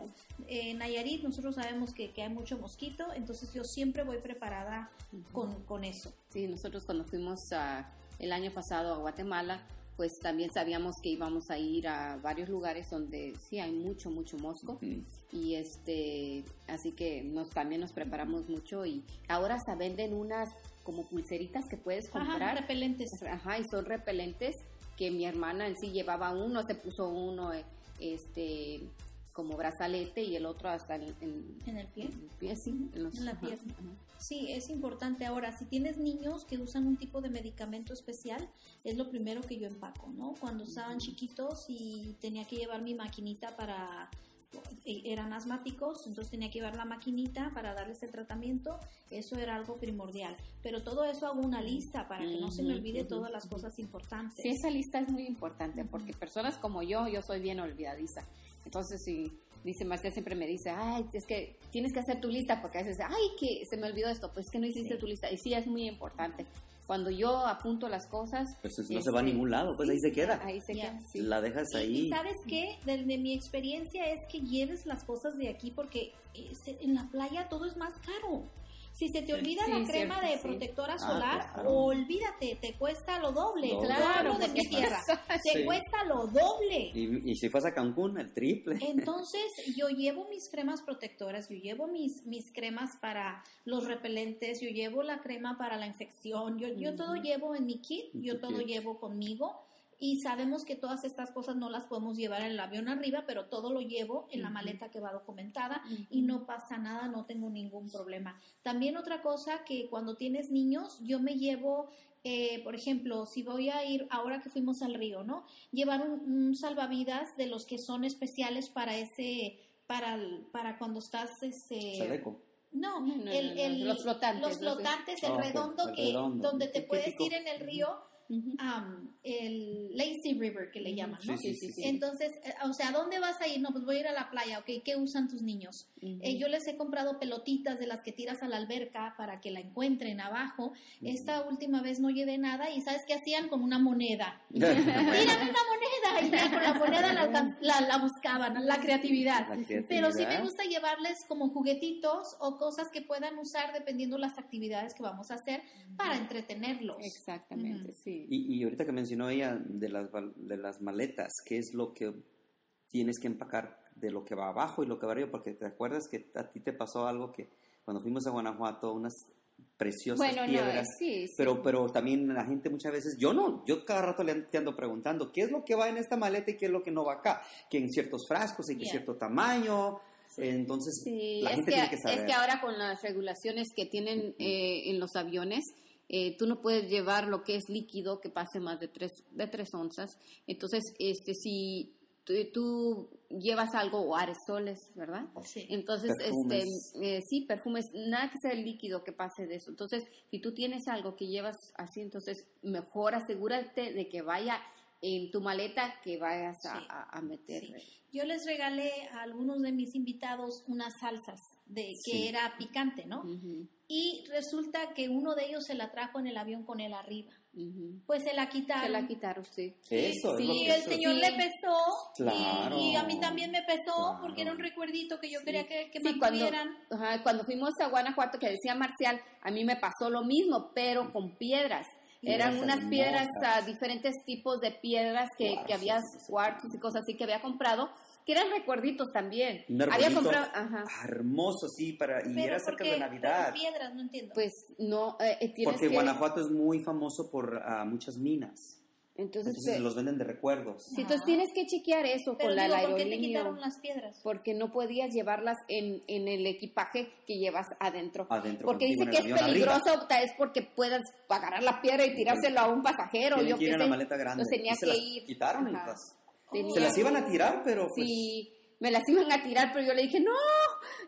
Speaker 1: en Nayarit nosotros sabemos que, que hay mucho mosquito, entonces yo siempre voy preparada con, con eso.
Speaker 3: Sí, nosotros cuando fuimos a- el año pasado a Guatemala, pues también sabíamos que íbamos a ir a varios lugares donde sí hay mucho, mucho mosco.
Speaker 2: Mm.
Speaker 3: Y este, así que nos también nos preparamos mucho y ahora hasta venden unas como pulseritas que puedes
Speaker 1: Ajá,
Speaker 3: comprar.
Speaker 1: repelentes.
Speaker 3: Ajá, y son repelentes que mi hermana en sí llevaba uno, se puso uno eh, este como brazalete y el otro hasta en, en-
Speaker 1: En el pie.
Speaker 3: en el pie, sí, en, los-
Speaker 1: En la pierna. Sí, es importante. Ahora, si tienes niños que usan un tipo de medicamento especial, es lo primero que yo empaco, ¿no? Cuando estaban chiquitos y tenía que llevar mi maquinita para, eran asmáticos, entonces tenía que llevar la maquinita para darles el tratamiento, eso era algo primordial. Pero todo eso hago una lista para que no se me olvide todas las cosas importantes.
Speaker 3: Sí, esa lista es muy importante porque personas como yo, yo soy bien olvidadiza. Entonces, si dice Marcia siempre me dice, ay, es que tienes que hacer tu lista porque a veces, ay, que se me olvidó esto, pues es que no hiciste
Speaker 1: Sí.
Speaker 3: tu lista. Y sí, es muy importante. Cuando yo apunto las cosas...
Speaker 2: Pues no se va a
Speaker 3: este,
Speaker 2: ningún lado, pues
Speaker 3: sí,
Speaker 2: ahí se queda.
Speaker 3: Ahí se queda, sí.
Speaker 2: La dejas
Speaker 1: Y-
Speaker 2: ahí.
Speaker 1: Y, sabes qué, desde mi experiencia es que lleves las cosas de aquí porque eh, en la playa todo es más caro. Si se te olvida
Speaker 3: Sí,
Speaker 1: la crema
Speaker 3: cierto,
Speaker 1: de
Speaker 3: sí.
Speaker 1: protectora
Speaker 2: Ah,
Speaker 1: solar,
Speaker 2: claro.
Speaker 1: olvídate, te cuesta lo doble.
Speaker 3: Claro,
Speaker 1: de mi tierra, [laughs] te
Speaker 2: Sí.
Speaker 1: cuesta lo doble.
Speaker 2: Y, y si fuese a Cancún, el triple. [laughs]
Speaker 1: Entonces, yo llevo mis cremas protectoras, yo llevo mis, mis cremas para los repelentes, yo llevo la crema para la infección, yo, yo todo llevo en mi kit, yo todo llevo conmigo y sabemos que todas estas cosas no las podemos llevar en el avión arriba, pero todo lo llevo en la maleta que va documentada y no pasa nada, no tengo ningún problema. También otra cosa que cuando tienes niños, yo me llevo, eh, por ejemplo, si voy a ir, ahora que fuimos al río, ¿no? Llevar un, un salvavidas de los que son especiales para ese, para, el- para cuando estás, ese,
Speaker 2: Chaleco.
Speaker 1: no,
Speaker 3: No, no,
Speaker 1: el-
Speaker 3: no, no,
Speaker 1: el-
Speaker 3: los flotantes,
Speaker 1: los flotantes, el
Speaker 2: Ah,
Speaker 1: redondo
Speaker 2: el
Speaker 1: que,
Speaker 2: redondo.
Speaker 1: donde te puedes ir en el río, Am, el Lazy River que le llaman,
Speaker 2: Sí,
Speaker 1: ¿no?
Speaker 2: sí, sí, sí.
Speaker 1: Entonces, eh, o sea, ¿dónde vas a ir? No, pues voy a ir a la playa, ¿ok? ¿Qué usan tus niños? Eh, yo les he comprado pelotitas de las que tiras a la alberca para que la encuentren abajo. Esta última vez no llevé nada y ¿sabes qué hacían? Con una moneda. ¡Mírame una moneda! Y ya con la moneda la, alcan- la- la buscaban, la creatividad.
Speaker 2: La
Speaker 1: Pero sí me gusta llevarles como juguetitos o cosas que puedan usar dependiendo las actividades que vamos a hacer para entretenerlos.
Speaker 3: Exactamente,
Speaker 1: Ujú.
Speaker 3: Sí.
Speaker 2: Y, y ahorita que mencionó ella de las, de las maletas, ¿qué es lo que tienes que empacar de lo que va abajo y lo que va arriba? Porque te acuerdas que a ti te pasó algo que cuando fuimos a Guanajuato, unas preciosas
Speaker 3: Bueno, no,
Speaker 2: piedras.
Speaker 3: sí, sí.
Speaker 2: Pero, pero también la gente muchas veces, yo no, yo cada rato le ando preguntando, ¿qué es lo que va en esta maleta y qué es lo que no va acá? Que en ciertos frascos y que
Speaker 1: Yeah.
Speaker 2: cierto tamaño. Entonces,
Speaker 3: Sí,
Speaker 2: la
Speaker 3: es
Speaker 2: gente
Speaker 3: que,
Speaker 2: tiene que saber.
Speaker 3: es que ahora con las regulaciones que tienen eh, en los aviones, eh, tú no puedes llevar lo que es líquido que pase más de tres, de tres onzas. Entonces, este, si tú, tú llevas algo o aerosoles, ¿verdad?
Speaker 1: Sí.
Speaker 3: Entonces,
Speaker 2: Perfumes.
Speaker 3: este, eh, sí, perfumes, nada que sea el líquido que pase de eso. Entonces, si tú tienes algo que llevas así, entonces mejor asegúrate de que vaya en tu maleta que vayas a,
Speaker 1: Sí.
Speaker 3: a- a meter.
Speaker 1: Sí. Yo les regalé a algunos de mis invitados unas salsas de que
Speaker 2: Sí.
Speaker 1: era picante, ¿no? Y resulta que uno de ellos se la trajo en el avión con él arriba. Pues se la quitaron.
Speaker 3: Se la quitaron, sí.
Speaker 2: Eso es
Speaker 1: Sí,
Speaker 2: lo que
Speaker 1: el
Speaker 2: eso-
Speaker 1: señor
Speaker 3: sí.
Speaker 1: le pesó y-
Speaker 2: Claro.
Speaker 1: y, a mí también me pesó
Speaker 2: Claro.
Speaker 1: porque era un recuerdito que yo quería que, que
Speaker 3: Sí, cuando,
Speaker 1: mantuvieran.
Speaker 3: ajá, cuando fuimos a Guanajuato, que decía Marcial, a mí me pasó lo mismo, pero con piedras. Eran unas piedras, ah, diferentes tipos de piedras que, que había, cuartos y cosas así que había comprado, que eran recuerditos también.
Speaker 2: Un
Speaker 3: había comprado, ajá,
Speaker 2: hermoso, sí, para, y
Speaker 1: Pero
Speaker 2: era cerca
Speaker 1: porque
Speaker 2: de Navidad.
Speaker 1: piedras, no entiendo.
Speaker 3: pues no, eh, eh,
Speaker 2: Porque
Speaker 3: que...
Speaker 2: Guanajuato es muy famoso por ah, muchas minas.
Speaker 3: Entonces,
Speaker 2: Entonces
Speaker 3: eh,
Speaker 2: los venden de recuerdos.
Speaker 3: sí, entonces tienes que chequear eso
Speaker 1: Pero
Speaker 3: con la
Speaker 1: digo, ¿por qué te
Speaker 3: aerolínea.
Speaker 1: quitaron las piedras?
Speaker 3: Porque no podías llevarlas en, en el equipaje que llevas adentro.
Speaker 2: Adentro
Speaker 3: Porque dice que es
Speaker 2: arriba.
Speaker 3: peligroso, tal vez porque puedas agarrar la piedra y tirárselo a un pasajero.
Speaker 2: Tienen
Speaker 3: Yo
Speaker 2: que ir la maleta grande.
Speaker 3: Entonces tenía
Speaker 2: Y se
Speaker 3: que
Speaker 2: las
Speaker 3: ir.
Speaker 2: quitaron y
Speaker 3: Ajá.
Speaker 2: las-
Speaker 3: Tenía-
Speaker 2: Se las iban a tirar, pero pues...
Speaker 3: Sí, me las iban a tirar, pero yo le dije, no,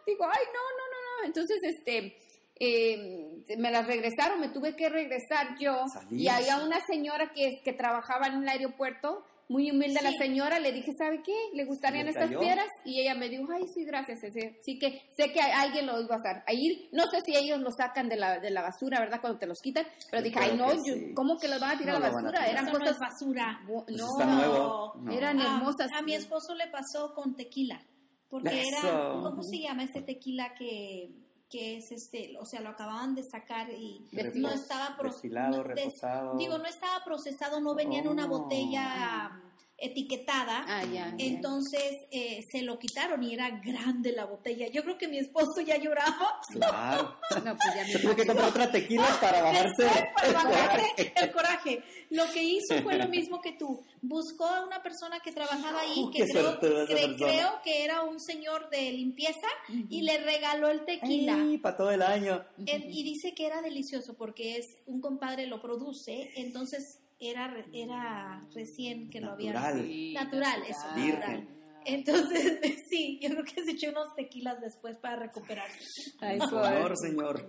Speaker 3: digo, ay, no, no, no, no. Entonces, este, eh, me las regresaron, me tuve que regresar yo. Y había una señora que, que trabajaba en el aeropuerto, muy humilde la
Speaker 1: Sí.
Speaker 3: señora, le dije, ¿sabe qué? ¿Le gustarían
Speaker 2: ¿Le
Speaker 3: estas
Speaker 2: cayó?
Speaker 3: piedras? Y ella me dijo, ay, sí, gracias. Sí que sé que alguien lo iba a hacer. Ahí, no sé si ellos lo sacan de la, de la basura, ¿verdad? Cuando te los quitan. Pero
Speaker 2: Yo
Speaker 3: dije, ay, no,
Speaker 2: que
Speaker 3: yo-
Speaker 2: sí.
Speaker 3: ¿cómo que los van a tirar
Speaker 2: No
Speaker 3: a la
Speaker 2: a
Speaker 3: basura? Eran
Speaker 1: Eso no
Speaker 3: cosas...
Speaker 1: basura.
Speaker 2: Pues
Speaker 3: no,
Speaker 2: está nuevo. No.
Speaker 3: eran hermosas.
Speaker 1: A mi esposo le pasó con tequila, porque
Speaker 2: Eso.
Speaker 1: era, ¿cómo se llama este tequila que, que es este, o sea, lo acababan de sacar y
Speaker 3: Repos-
Speaker 1: no estaba pro-
Speaker 2: destilado,
Speaker 1: no, des-
Speaker 2: reposado.
Speaker 1: digo, no estaba procesado, no venía en una
Speaker 2: Oh.
Speaker 1: botella etiquetada.
Speaker 3: Ah, ya. ya.
Speaker 1: Entonces eh, se lo quitaron y era grande la botella. Yo creo que mi esposo ya lloraba.
Speaker 2: Claro.
Speaker 3: No, pues ya me
Speaker 2: Se tuvo que comprar otra tequila para bajarse.
Speaker 1: para [laughs] bajarse el coraje. Lo que hizo fue lo mismo que tú. Buscó a una persona que trabajaba ahí, que creo, cre- creo que era un señor de limpieza, y le regaló el tequila.
Speaker 2: Ay, para todo el año.
Speaker 1: Y dice que era delicioso porque es un compadre lo produce, entonces era re- era recién que lo había
Speaker 2: Natural.
Speaker 3: Sí,
Speaker 1: natural, eso,
Speaker 2: Virgen.
Speaker 1: natural. Entonces, [laughs] sí, yo creo que se echó unos tequilas después para recuperarse.
Speaker 3: Ay,
Speaker 2: Por favor, señor.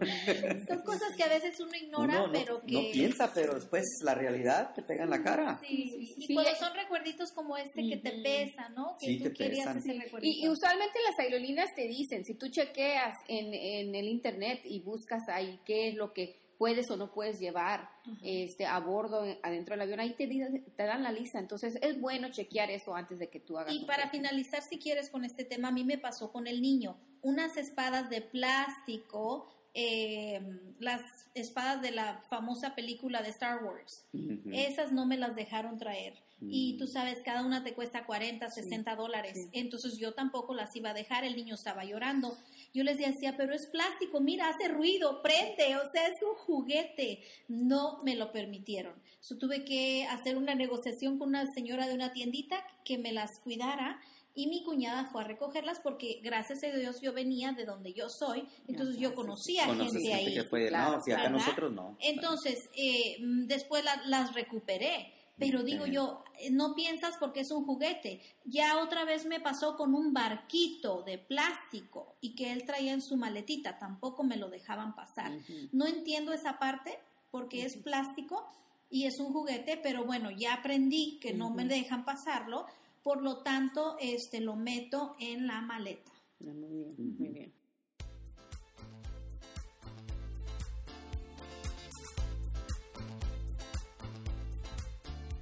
Speaker 1: Son cosas que a veces uno ignora,
Speaker 2: Uno no,
Speaker 1: pero que...
Speaker 2: no piensa, pero después la realidad te pega en la cara.
Speaker 1: Sí, y
Speaker 3: Sí,
Speaker 1: cuando son recuerditos como este que te
Speaker 3: Ujú.
Speaker 1: pesan, ¿no? Que
Speaker 2: Sí,
Speaker 1: tú
Speaker 2: te
Speaker 1: querías
Speaker 2: pesan.
Speaker 1: ese
Speaker 3: Y,
Speaker 1: recuerdito.
Speaker 3: y usualmente las aerolíneas te dicen, si tú chequeas en, en el internet y buscas ahí qué es lo que puedes o no puedes llevar este a bordo eh, adentro del avión, ahí te, te dan la lista. Entonces es bueno chequear eso antes de que tú hagas.
Speaker 1: Y para
Speaker 3: viaje.
Speaker 1: finalizar, si quieres, con este tema, a mí me pasó con el niño. Unas espadas de plástico, eh, las espadas de la famosa película de Star Wars.
Speaker 2: Ujú.
Speaker 1: Esas no me las dejaron traer. Y
Speaker 2: Mm.
Speaker 1: tú sabes, cada una te cuesta 40, 60 dólares.
Speaker 3: sí.
Speaker 1: Entonces yo tampoco las iba a dejar. El niño estaba llorando. Yo les decía, pero es plástico, mira, hace ruido, prende, o sea, es un juguete. No me lo permitieron. So, tuve que hacer una negociación con una señora de una tiendita que me las cuidara. Y mi cuñada fue a recogerlas porque gracias a Dios yo venía de donde yo soy, entonces yo conocía
Speaker 2: Conoces
Speaker 1: gente
Speaker 2: gente
Speaker 1: ahí.
Speaker 2: que fue,
Speaker 3: claro,
Speaker 2: no, si acá nosotros no.
Speaker 1: Entonces, eh, después la- las recuperé. Pero digo
Speaker 2: Ok.
Speaker 1: yo, eh, no piensas porque es un juguete. Ya otra vez me pasó con un barquito de plástico y que él traía en su maletita. Tampoco me lo dejaban pasar. No entiendo esa parte porque es plástico y es un juguete, pero bueno, ya aprendí que no me dejan pasarlo. Por lo tanto, este lo meto en la maleta.
Speaker 3: Ah, Muy bien, muy bien.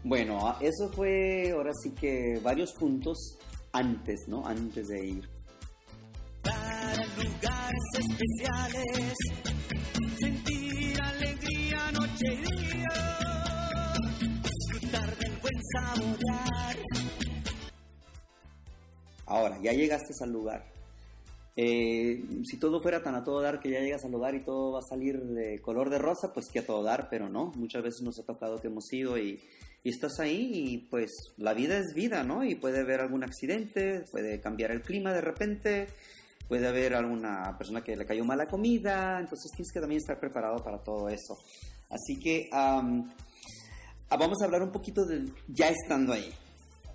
Speaker 2: Bueno, ah, eso fue ahora sí que varios puntos antes, ¿no? Antes de ir.
Speaker 4: Para lugares especiales, sentir alegría noche y día, disfrutar del buen saborear.
Speaker 2: Ahora, ya llegaste al lugar. Eh, si todo fuera tan a todo dar que ya llegas al lugar y todo va a salir de color de rosa, pues que a todo dar, pero no. Muchas veces nos ha tocado que hemos ido y, y estás ahí y pues la vida es vida, ¿no? Y puede haber algún accidente, puede cambiar el clima de repente, puede haber alguna persona que le cayó mala comida, entonces tienes que también estar preparado para todo eso. Así que ah, vamos a hablar un poquito de ya estando ahí.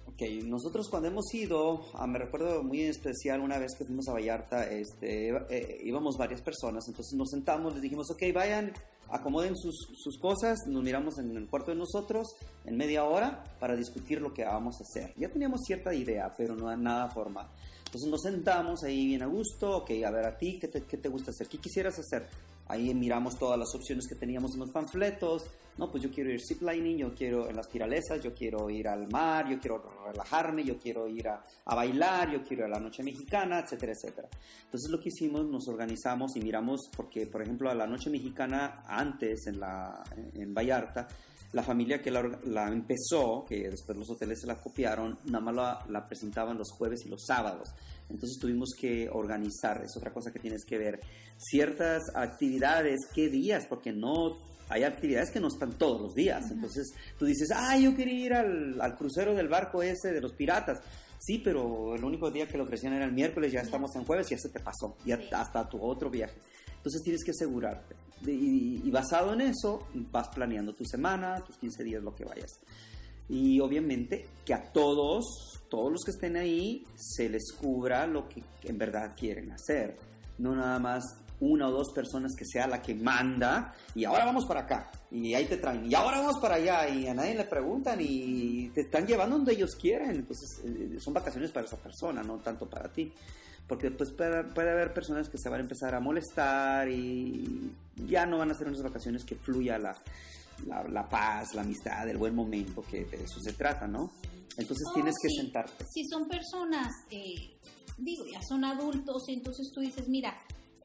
Speaker 2: Ok, nosotros cuando hemos ido, ah, me recuerdo muy especial una vez que fuimos a Vallarta, este, eh, íbamos varias personas, entonces nos sentamos, les dijimos, ok, vayan, acomoden sus, sus cosas, nos miramos en el cuarto de nosotros en media hora para discutir lo que vamos a hacer. Ya teníamos cierta idea, pero no nada formal. Entonces nos sentamos ahí bien a gusto, ok, a ver a ti, ¿qué te, qué te gusta hacer? ¿Qué quisieras hacer? Ahí miramos todas las opciones que teníamos en los panfletos. No, pues yo quiero ir ziplining, yo quiero en las tiralesas, yo quiero ir al mar, yo quiero relajarme, yo quiero ir a, a bailar, yo quiero ir a la noche mexicana, etcétera, etcétera. Entonces lo que hicimos, nos organizamos y miramos, porque por ejemplo a la noche mexicana antes en, la, en Vallarta, la familia que la, empezó, que después los hoteles se la copiaron, nada más la, la presentaban los jueves y los sábados. Entonces tuvimos que organizar, es otra cosa que tienes que ver, ciertas actividades, qué días, porque no hay actividades que no están todos los días. Entonces tú dices, ah, yo quería ir al, al crucero del barco ese de los piratas. Sí, pero el único día que lo ofrecían era el miércoles, ya estamos en jueves, ya se te pasó, ya hasta tu otro viaje. Entonces tienes que asegurarte. Y, y basado en eso, vas planeando tu semana, tus 15 días, lo que vayas. Y obviamente que a todos, todos los que estén ahí, se les cubra lo que en verdad quieren hacer. No nada más una o dos personas que sea la que manda y ahora vamos para acá y ahí te traen y ahora vamos para allá y a nadie le preguntan y te están llevando donde ellos quieren. Entonces eh, son vacaciones para esa persona, no tanto para ti. Porque pues puede, puede haber personas que se van a empezar a molestar y ya no van a ser unas vacaciones que fluya la, la, la paz, la amistad, el buen momento, que de eso se trata, ¿no? Entonces
Speaker 1: Oh,
Speaker 2: tienes que sentarte.
Speaker 1: Si son personas, eh, digo, ya son adultos, y entonces tú dices, mira,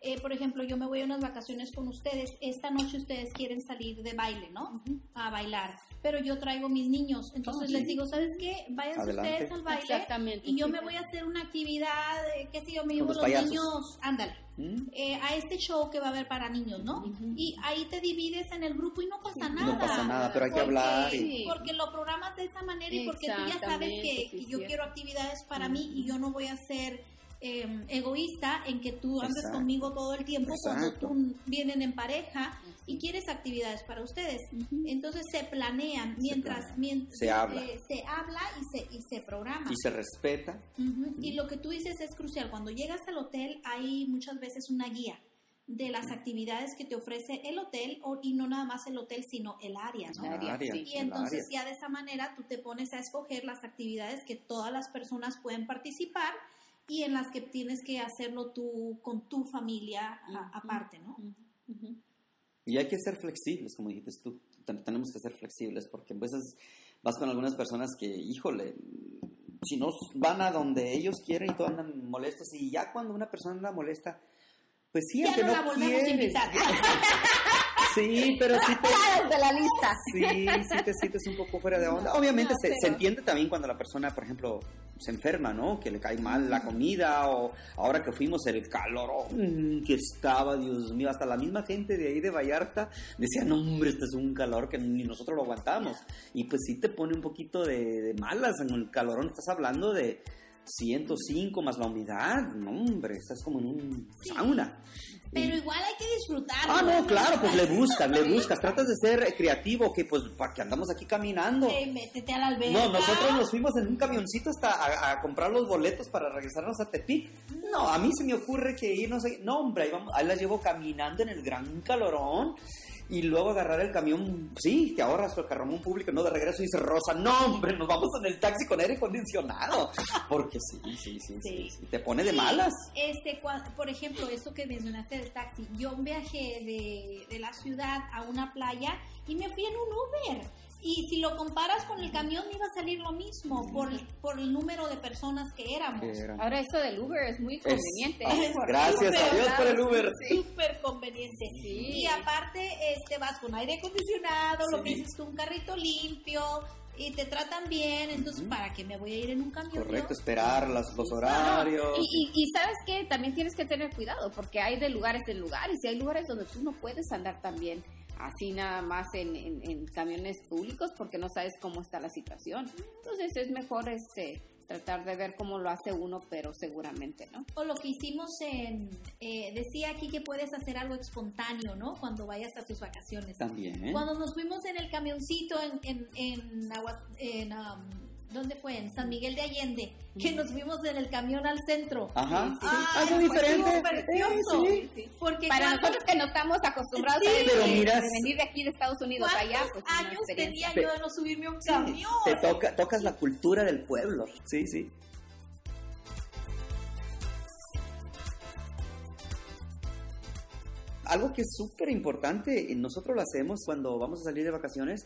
Speaker 1: eh, por ejemplo, yo me voy a unas vacaciones con ustedes, esta noche ustedes quieren salir de baile, ¿no? A bailar, pero yo traigo mis niños, entonces
Speaker 2: sí.
Speaker 1: les digo, ¿sabes qué? Vayan ustedes al baile
Speaker 3: Exactamente,
Speaker 1: y yo
Speaker 3: sí,
Speaker 1: me voy a hacer una actividad, eh, qué sé yo, me llevo
Speaker 2: los
Speaker 1: los niños, ándale.
Speaker 2: ¿Mm?
Speaker 1: eh, a este show que va a haber para niños, ¿no? Y ahí te divides en el grupo y no pasa
Speaker 3: Sí.
Speaker 1: nada.
Speaker 2: No pasa nada, pero hay que
Speaker 1: Porque-
Speaker 2: hablar y-
Speaker 3: Sí.
Speaker 1: Porque lo programas de esa manera y porque tú ya sabes que, yo quiero actividades para mí
Speaker 3: Ujú.
Speaker 1: y yo no voy a ser eh, egoísta en que tú andes
Speaker 2: Exacto.
Speaker 1: conmigo todo el tiempo cuando
Speaker 2: Exacto.
Speaker 1: tú vienen en pareja y quieres actividades para ustedes. Entonces se planean mientras,
Speaker 2: planea.
Speaker 1: mientras
Speaker 2: Se habla.
Speaker 1: eh, se habla y se, y se programa.
Speaker 2: Y se respeta.
Speaker 1: Ujú. Y lo que tú dices es crucial. Cuando llegas al hotel hay muchas veces una guía de las actividades que te ofrece el hotel o, y no nada más el hotel, sino el área, ¿no?
Speaker 3: El área, sí.
Speaker 1: Y entonces
Speaker 2: área.
Speaker 1: ya de esa manera tú te pones a escoger las actividades que todas las personas pueden participar y en las que tienes que hacerlo tú con tu familia aparte, ¿no?
Speaker 2: Y hay que ser flexibles, como dijiste tú. Ten- Tenemos que ser flexibles porque a veces vas con algunas personas que, híjole, si no van a donde ellos quieren y todos andan molestos y ya cuando una persona anda molesta, pues sí,
Speaker 1: Ya
Speaker 2: aunque
Speaker 1: no la volvemos a invitar. [laughs]
Speaker 2: Sí, pero sí te, [laughs]
Speaker 3: de la lista.
Speaker 2: sí, sí te sientes un poco fuera de onda. Obviamente
Speaker 3: no,
Speaker 2: se, entiende también cuando la persona, por ejemplo, se enferma, ¿no? Que le cae mal la comida o ahora que fuimos el calorón que estaba, Dios mío, hasta la misma gente de ahí de Vallarta decía, no, hombre, este es un calor que ni nosotros lo aguantamos. Y pues sí te pone un poquito de, de malas en el calorón. Estás hablando de 105 más la humedad. No, hombre, estás como en un
Speaker 1: Sí.
Speaker 2: sauna.
Speaker 1: Pero igual hay que disfrutarlo.
Speaker 2: Ah, no, claro, pues le [laughs] buscas, le buscas, tratas de ser creativo, que pues para que andamos aquí caminando.
Speaker 1: Eh, métete a la alberca.
Speaker 2: No, nosotros nos fuimos en un camioncito hasta a, a comprar los boletos para regresarnos a Tepic. No, a mí se me ocurre que irnos ahí. No, hombre, ahí, vamos, ahí las llevo caminando en el gran calorón. Y luego agarrar el camión, sí, te ahorras el carromón público, no de regreso y dice Rosa, no, hombre, nos vamos en el taxi con aire acondicionado. Porque sí, sí, sí, sí,
Speaker 1: Sí.
Speaker 2: te pone de malas.
Speaker 1: Este, por ejemplo, eso que mencionaste del taxi, yo viajé de, de la ciudad a una playa y me fui en un Uber. Y si lo comparas con el camión, me iba a salir lo mismo por, por el número de personas que éramos.
Speaker 3: Ahora eso del Uber es muy conveniente. [laughs]
Speaker 2: gracias a Dios por el Uber.
Speaker 1: Súper conveniente.
Speaker 3: Sí.
Speaker 1: Y aparte, este, vas con aire acondicionado, lo que dices tú, un carrito limpio y te tratan bien. Entonces, ¿para qué me voy a ir en un camión?
Speaker 2: Correcto, esperar las- los horarios.
Speaker 3: Y, y, y sabes que también tienes que tener cuidado porque hay de lugares en lugares y hay lugares donde tú no puedes andar también así nada más en, en- en camiones públicos porque no sabes cómo está la situación. Entonces es mejor este tratar de ver cómo lo hace uno, pero seguramente, ¿no?
Speaker 1: O lo que hicimos en, eh, decía aquí que puedes hacer algo espontáneo, ¿no? Cuando vayas a tus vacaciones.
Speaker 2: También.
Speaker 1: Cuando nos fuimos en el camioncito en, en, en, Agua- en, um, ¿dónde fue? En San Miguel de Allende, que nos fuimos en el camión al centro.
Speaker 2: Ajá,
Speaker 3: Sí,
Speaker 2: sí,
Speaker 1: Ah,
Speaker 2: algo diferente.
Speaker 1: precioso.
Speaker 2: Eh, sí.
Speaker 1: Porque
Speaker 3: Para
Speaker 1: cuántos-
Speaker 3: nosotros que no estamos acostumbrados
Speaker 1: Sí,
Speaker 3: a eso
Speaker 2: pero miras-
Speaker 3: de venir de aquí de Estados Unidos allá,
Speaker 1: ¿cuántos
Speaker 3: pues
Speaker 1: años tenía yo de no subirme a un camión?
Speaker 2: Te toca, tocas la cultura del pueblo. Sí, sí. Algo que es súper importante, y nosotros lo hacemos cuando vamos a salir de vacaciones,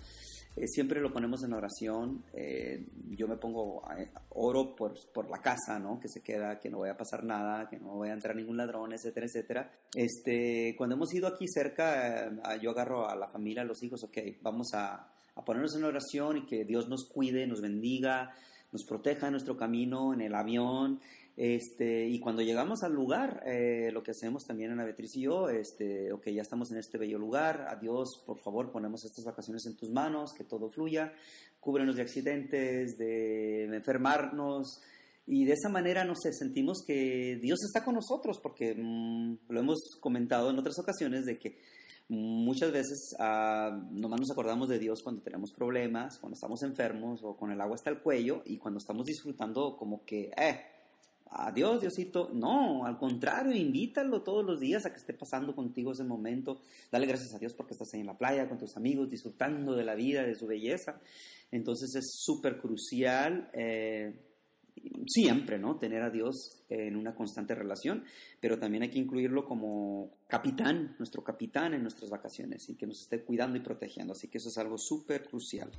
Speaker 2: eh, siempre lo ponemos en oración. eh, yo me pongo, eh, oro por, por la casa, ¿no? Que se queda, que no vaya a pasar nada, que no vaya a entrar ningún ladrón, etcétera, etcétera. Este, cuando hemos ido aquí cerca, yo agarro a la familia, a los hijos, ok, vamos a, a ponernos en oración y que Dios nos cuide, nos bendiga, nos proteja en nuestro camino, en el avión. Este, y cuando llegamos al lugar, eh, lo que hacemos también Ana Beatriz y yo, este, ok, ya estamos en este bello lugar, adiós, por favor, ponemos estas vacaciones en tus manos, que todo fluya, cúbrenos de accidentes, de enfermarnos, y de esa manera, no sé, sentimos que Dios está con nosotros, porque mm, lo hemos comentado en otras ocasiones de que muchas veces ah, nomás nos acordamos de Dios cuando tenemos problemas, cuando estamos enfermos o con el agua hasta el cuello, y cuando estamos disfrutando como que, eh, adiós Diosito. No, al contrario, invítalo todos los días a que esté pasando contigo ese momento. Dale gracias a Dios porque estás ahí en la playa con tus amigos, disfrutando de la vida, de su belleza. Entonces es súper crucial. eh, siempre, ¿no? Tener a Dios en una constante relación, pero también hay que incluirlo como capitán, nuestro capitán en nuestras vacaciones y que nos esté cuidando y protegiendo. Así que eso es algo súper crucial.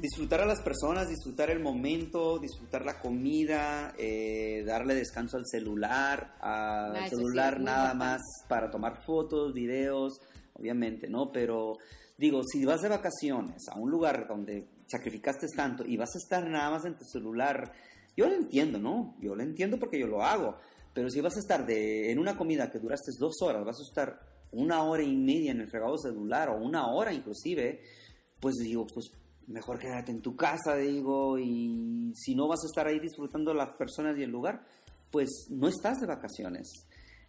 Speaker 2: Disfrutar a las personas, disfrutar el momento, disfrutar la comida, eh, darle descanso al celular, al
Speaker 3: Ah, sí,
Speaker 2: celular
Speaker 3: muy
Speaker 2: nada
Speaker 3: importante.
Speaker 2: más para tomar fotos, videos, obviamente, ¿no? Pero digo, si vas de vacaciones a un lugar donde sacrificaste tanto y vas a estar nada más en tu celular, yo lo entiendo, ¿no? Yo lo entiendo porque yo lo hago, pero si vas a estar de, en una comida que duraste dos horas, vas a estar una hora y media en el fregado celular o una hora inclusive, pues digo, pues mejor quédate en tu casa, digo, y si no vas a estar ahí disfrutando las personas y el lugar, pues no estás de vacaciones.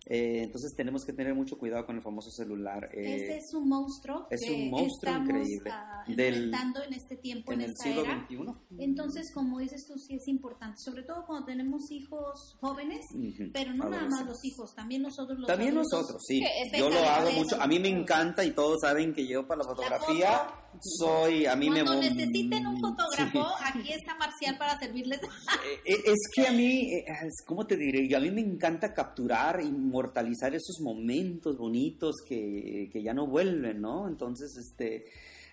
Speaker 2: Eh, entonces tenemos que tener mucho cuidado con el famoso celular. Eh,
Speaker 1: Ese es un monstruo
Speaker 2: es
Speaker 1: que
Speaker 2: un monstruo
Speaker 1: estamos
Speaker 2: increíble.
Speaker 1: ah,
Speaker 2: Del-
Speaker 1: en este tiempo, en,
Speaker 2: en el
Speaker 1: esta
Speaker 2: siglo
Speaker 1: era.
Speaker 2: XXI.
Speaker 1: Entonces, como dices tú, sí es importante, sobre todo cuando tenemos hijos jóvenes, pero no nada más los hijos, también nosotros los
Speaker 2: También
Speaker 1: adultos.
Speaker 2: nosotros, sí. Yo lo hago mucho. A mí me encanta y todos saben que yo para la fotografía soy, a mí me...
Speaker 1: Cuando necesiten un fotógrafo,
Speaker 2: Sí.
Speaker 1: aquí está Marcial para servirles. [laughs]
Speaker 2: Eh, eh, Es que a mí, eh, ¿cómo te diré? Yo, a mí me encanta capturar, inmortalizar esos momentos bonitos que, que ya no vuelven, ¿no? Entonces, este,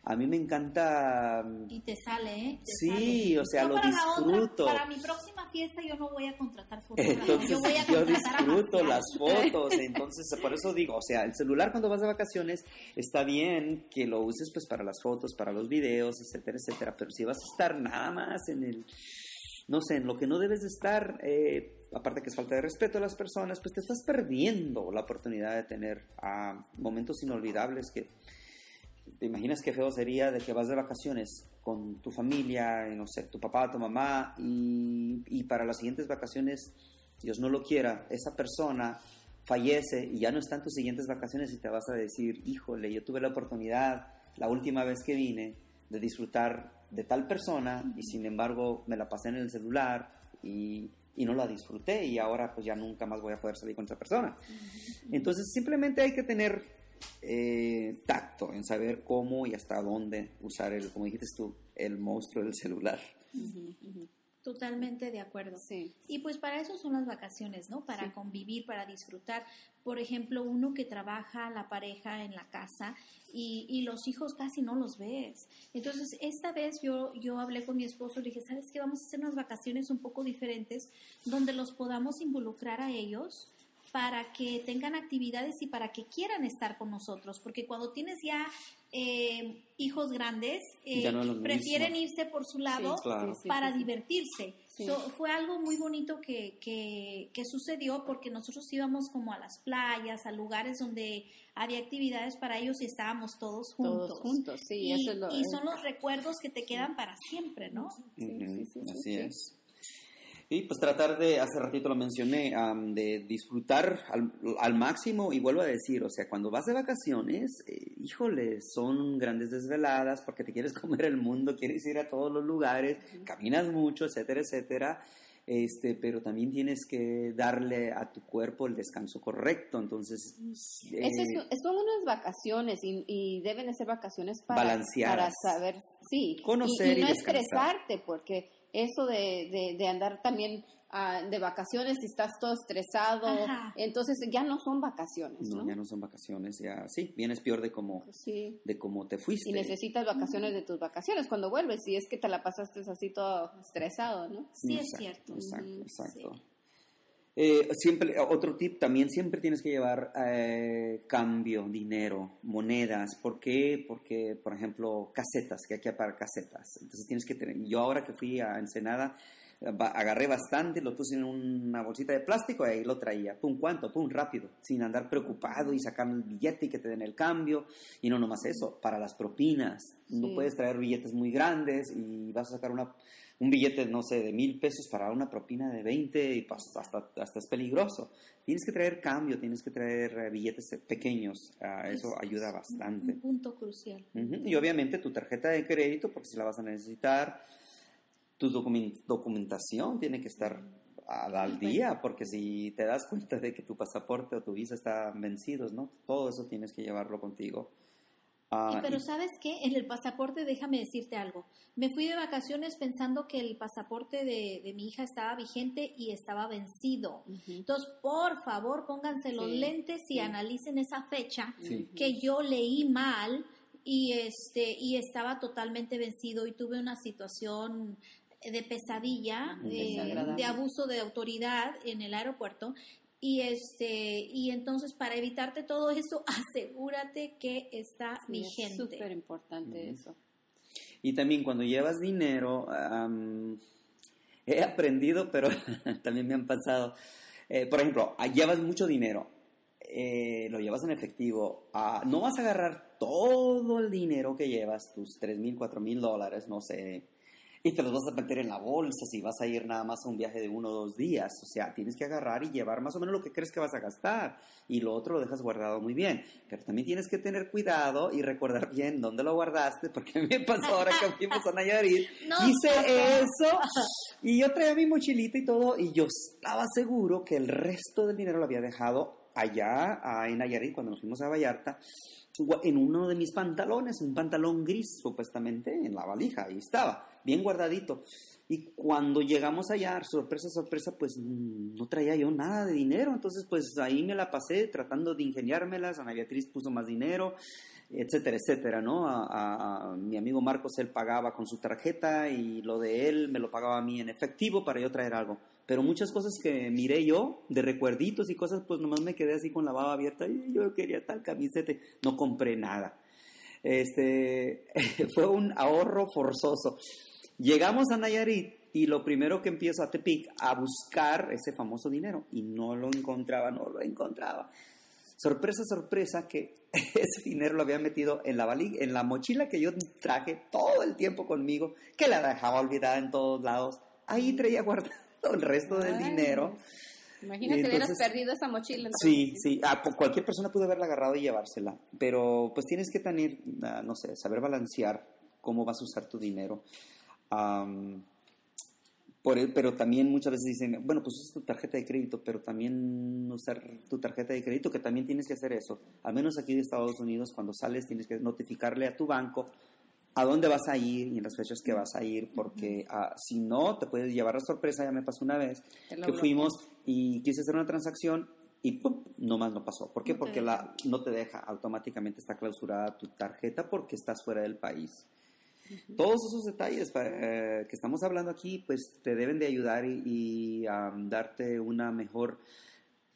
Speaker 2: a mí me encanta... mm,
Speaker 1: Y te sale, ¿eh? Te
Speaker 2: Sí,
Speaker 1: sale.
Speaker 2: o sea,
Speaker 1: Yo
Speaker 2: lo
Speaker 1: para la otra-
Speaker 2: disfruto.
Speaker 1: para mi próxima fiesta yo no voy a contratar fotógrafo,
Speaker 2: Entonces
Speaker 1: yo voy a
Speaker 2: yo
Speaker 1: contratar a
Speaker 2: disfruto las fotos, entonces por eso digo, o sea, el celular cuando vas de vacaciones está bien que lo uses pues para las fotos, para los videos, etcétera, etcétera, pero si vas a estar nada más en el, no sé, en lo que no debes de estar, eh, aparte que es falta de respeto a las personas, pues te estás perdiendo la oportunidad de tener ah, momentos inolvidables que te imaginas qué feo sería de que vas de vacaciones con tu familia, y no sé, tu papá, tu mamá, y, y para las siguientes vacaciones, Dios no lo quiera, esa persona fallece y ya no está en tus siguientes vacaciones y te vas a decir, híjole, yo tuve la oportunidad la última vez que vine de disfrutar de tal persona y sin embargo me la pasé en el celular y, y no la disfruté y ahora pues ya nunca más voy a poder salir con esa persona. Entonces simplemente hay que tener eh, tacto en saber cómo y hasta dónde usar el, como dijiste tú, el monstruo del celular.
Speaker 3: Ujú, ujú.
Speaker 1: Totalmente de acuerdo.
Speaker 3: Sí.
Speaker 1: Y pues para eso son las vacaciones, ¿no? Para
Speaker 3: Sí.
Speaker 1: convivir, para disfrutar. Por ejemplo, uno que trabaja, la pareja en la casa y, y los hijos casi no los ves. Entonces, esta vez yo, yo hablé con mi esposo y le dije, ¿sabes qué? Vamos a hacer unas vacaciones un poco diferentes donde los podamos involucrar a ellos para que tengan actividades y para que quieran estar con nosotros. Porque cuando tienes ya eh, hijos grandes, eh,
Speaker 2: no
Speaker 1: prefieren
Speaker 2: mismo.
Speaker 1: irse por su lado
Speaker 3: Sí,
Speaker 2: Claro.
Speaker 1: para
Speaker 3: sí, sí.
Speaker 1: divertirse.
Speaker 3: Sí.
Speaker 1: So, fue algo muy bonito que, que, que sucedió porque nosotros íbamos como a las playas, a lugares donde había actividades para ellos y estábamos todos juntos.
Speaker 3: Todos juntos, sí,
Speaker 1: y,
Speaker 3: eso es lo-
Speaker 1: y son los recuerdos que te quedan para siempre, ¿no?
Speaker 3: Sí, sí, sí, sí,
Speaker 2: Así
Speaker 3: sí.
Speaker 2: es. Y pues tratar de, hace ratito lo mencioné, am, de disfrutar al, al máximo. Y vuelvo a decir, o sea, cuando vas de vacaciones, eh, híjole, son grandes desveladas porque te quieres [laughs] comer el mundo, quieres ir a todos los lugares, caminas mucho, etcétera, etcétera. Este, pero también tienes que darle a tu cuerpo el descanso correcto, entonces eh,
Speaker 3: es- son unas vacaciones y, y deben de ser vacaciones para,
Speaker 2: Balanceadas.
Speaker 3: para saber, sí,
Speaker 2: Conocer
Speaker 3: y,
Speaker 2: y
Speaker 3: no estresarte, porque eso de, de, de andar también ah, de vacaciones y estás todo estresado,
Speaker 1: Ajá.
Speaker 3: entonces ya no son vacaciones, ¿no?
Speaker 2: no, ya no son vacaciones, ya sí, vienes peor de cómo,
Speaker 3: Sí.
Speaker 2: de cómo te fuiste.
Speaker 3: Y necesitas vacaciones de tus vacaciones cuando vuelves, si es que te la pasaste así todo estresado, ¿no?
Speaker 1: Sí, es cierto.
Speaker 2: Exacto, exacto. Eh, siempre, otro tip, también siempre tienes que llevar eh, cambio, dinero, monedas. ¿Por qué? Porque, por ejemplo, casetas, que hay para casetas. Entonces tienes que tener, yo ahora que fui a Ensenada, eh, agarré bastante, lo puse en una bolsita de plástico y ahí lo traía. Pum, ¿cuánto? Pum, rápido, sin andar preocupado y sacar el billete y que te den el cambio. Y no nomás eso, para las propinas. No
Speaker 3: Sí.
Speaker 2: puedes traer billetes muy grandes y vas a sacar una, un billete, no sé, de mil pesos para una propina de 20 y pues, hasta, hasta es peligroso. Tienes que traer cambio, tienes que traer eh, billetes pequeños. ah, eso
Speaker 1: Es-
Speaker 2: ayuda
Speaker 1: Un
Speaker 2: bastante.
Speaker 1: punto crucial.
Speaker 2: Y obviamente tu tarjeta de crédito, porque si la vas a necesitar, tu documen- documentación tiene que estar al, al día, porque si te das cuenta de que tu pasaporte o tu visa está vencidos, ¿no? Todo eso tienes que llevarlo contigo. Ah,
Speaker 1: Y, pero
Speaker 2: y-
Speaker 1: sabes qué, en el pasaporte déjame decirte algo. Me fui de vacaciones pensando que el pasaporte de, de mi hija estaba vigente y estaba vencido. Entonces, por favor, pónganse los
Speaker 3: Sí,
Speaker 1: lentes y
Speaker 3: sí.
Speaker 1: analicen esa fecha
Speaker 2: Sí.
Speaker 1: que yo leí mal y este y estaba totalmente vencido y tuve una situación de pesadilla, eh, de abuso de autoridad en el aeropuerto y este y entonces para evitarte todo eso [laughs] asegúrate que está
Speaker 3: Sí, es
Speaker 1: vigente.
Speaker 3: súper importante eso.
Speaker 2: Y también cuando llevas dinero, am, he aprendido, pero [laughs] también me han pasado. eh, por ejemplo, ah, llevas mucho dinero. eh, lo llevas en efectivo, ah, no vas a agarrar todo el dinero que llevas, tus tres mil, cuatro mil dólares, no sé, y te los vas a meter en la bolsa si vas a ir nada más a un viaje de uno o dos días. O sea, tienes que agarrar y llevar más o menos lo que crees que vas a gastar y lo otro lo dejas guardado muy bien. Pero también tienes que tener cuidado y recordar bien dónde lo guardaste, porque me pasó ahora que fuimos a Nayarit. [laughs]
Speaker 1: No,
Speaker 2: hice
Speaker 1: pasó.
Speaker 2: eso [laughs] y yo traía mi mochilita y todo y yo estaba seguro que el resto del dinero lo había dejado allá en Nayarit cuando nos fuimos a Vallarta en uno de mis pantalones, un pantalón gris supuestamente en la valija, ahí estaba, bien guardadito. Y cuando llegamos allá, sorpresa, sorpresa, pues no traía yo nada de dinero, entonces pues ahí me la pasé tratando de ingeniármelas, Ana Beatriz puso más dinero, etcétera, etcétera, ¿no? A, a- a mi amigo Marcos él pagaba con su tarjeta y lo de él me lo pagaba a mí en efectivo para yo traer algo. Pero muchas cosas que miré yo, de recuerditos y cosas, pues nomás me quedé así con la baba abierta y yo quería tal camiseta, no compré nada. Este, [laughs] fue un ahorro forzoso. Llegamos a Nayarit y lo primero que empiezo a Tepic a buscar ese famoso dinero y no lo encontraba, no lo encontraba. Sorpresa, sorpresa que [laughs] ese dinero lo había metido en la en la mochila que yo traje todo el tiempo conmigo, que la dejaba olvidada en todos lados. Ahí traía guardado el resto del
Speaker 3: Ay.
Speaker 2: dinero.
Speaker 3: Imagínate,
Speaker 2: Y
Speaker 3: hubieras
Speaker 2: entonces-
Speaker 3: perdido esa mochila.
Speaker 2: Sí, sí, ah, cualquier persona pudo haberla agarrado y llevársela, pero pues tienes que tener, ah, no sé, saber balancear cómo vas a usar tu dinero. Am, por el- pero también muchas veces dicen, bueno, pues usa tu tarjeta de crédito, pero también usar tu tarjeta de crédito, que también tienes que hacer eso. Al menos aquí de Estados Unidos, cuando sales, tienes que notificarle a tu banco a dónde vas a ir y en las fechas que vas a ir, porque ah, si no, te puedes llevar la sorpresa. Ya me pasó una vez que fuimos y quise hacer una transacción y ¡pum! nomás no pasó. ¿Por qué?
Speaker 1: No
Speaker 2: porque
Speaker 1: deja.
Speaker 2: la, no te deja, automáticamente está clausurada tu tarjeta porque estás fuera del país. Todos esos detalles eh, que estamos hablando aquí, pues te deben de ayudar y, y, darte una mejor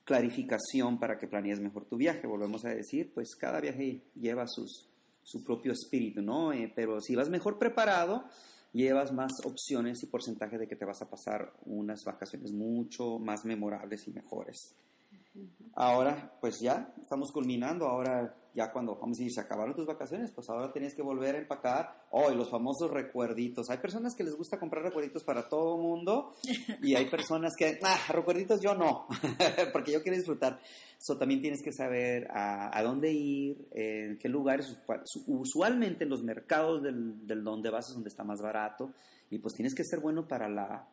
Speaker 2: clarificación para que planees mejor tu viaje. Volvemos a decir, pues cada viaje lleva sus, su propio espíritu, ¿no? Eh, pero si vas mejor preparado, llevas más opciones y porcentaje de que te vas a pasar unas vacaciones mucho más memorables y mejores. Ahora, pues ya estamos culminando. Ahora, ya cuando vamos a decir, se acabaron tus vacaciones, pues ahora tienes que volver a empacar. Oh, y los famosos recuerditos. Hay personas que les gusta comprar recuerditos para todo mundo y hay [laughs] personas que, ah, recuerditos yo no, [laughs] porque yo quiero disfrutar. So, también tienes que saber a, a dónde ir, en qué lugares. Usualmente en los mercados del, del donde vas es donde está más barato y pues tienes que ser bueno para la,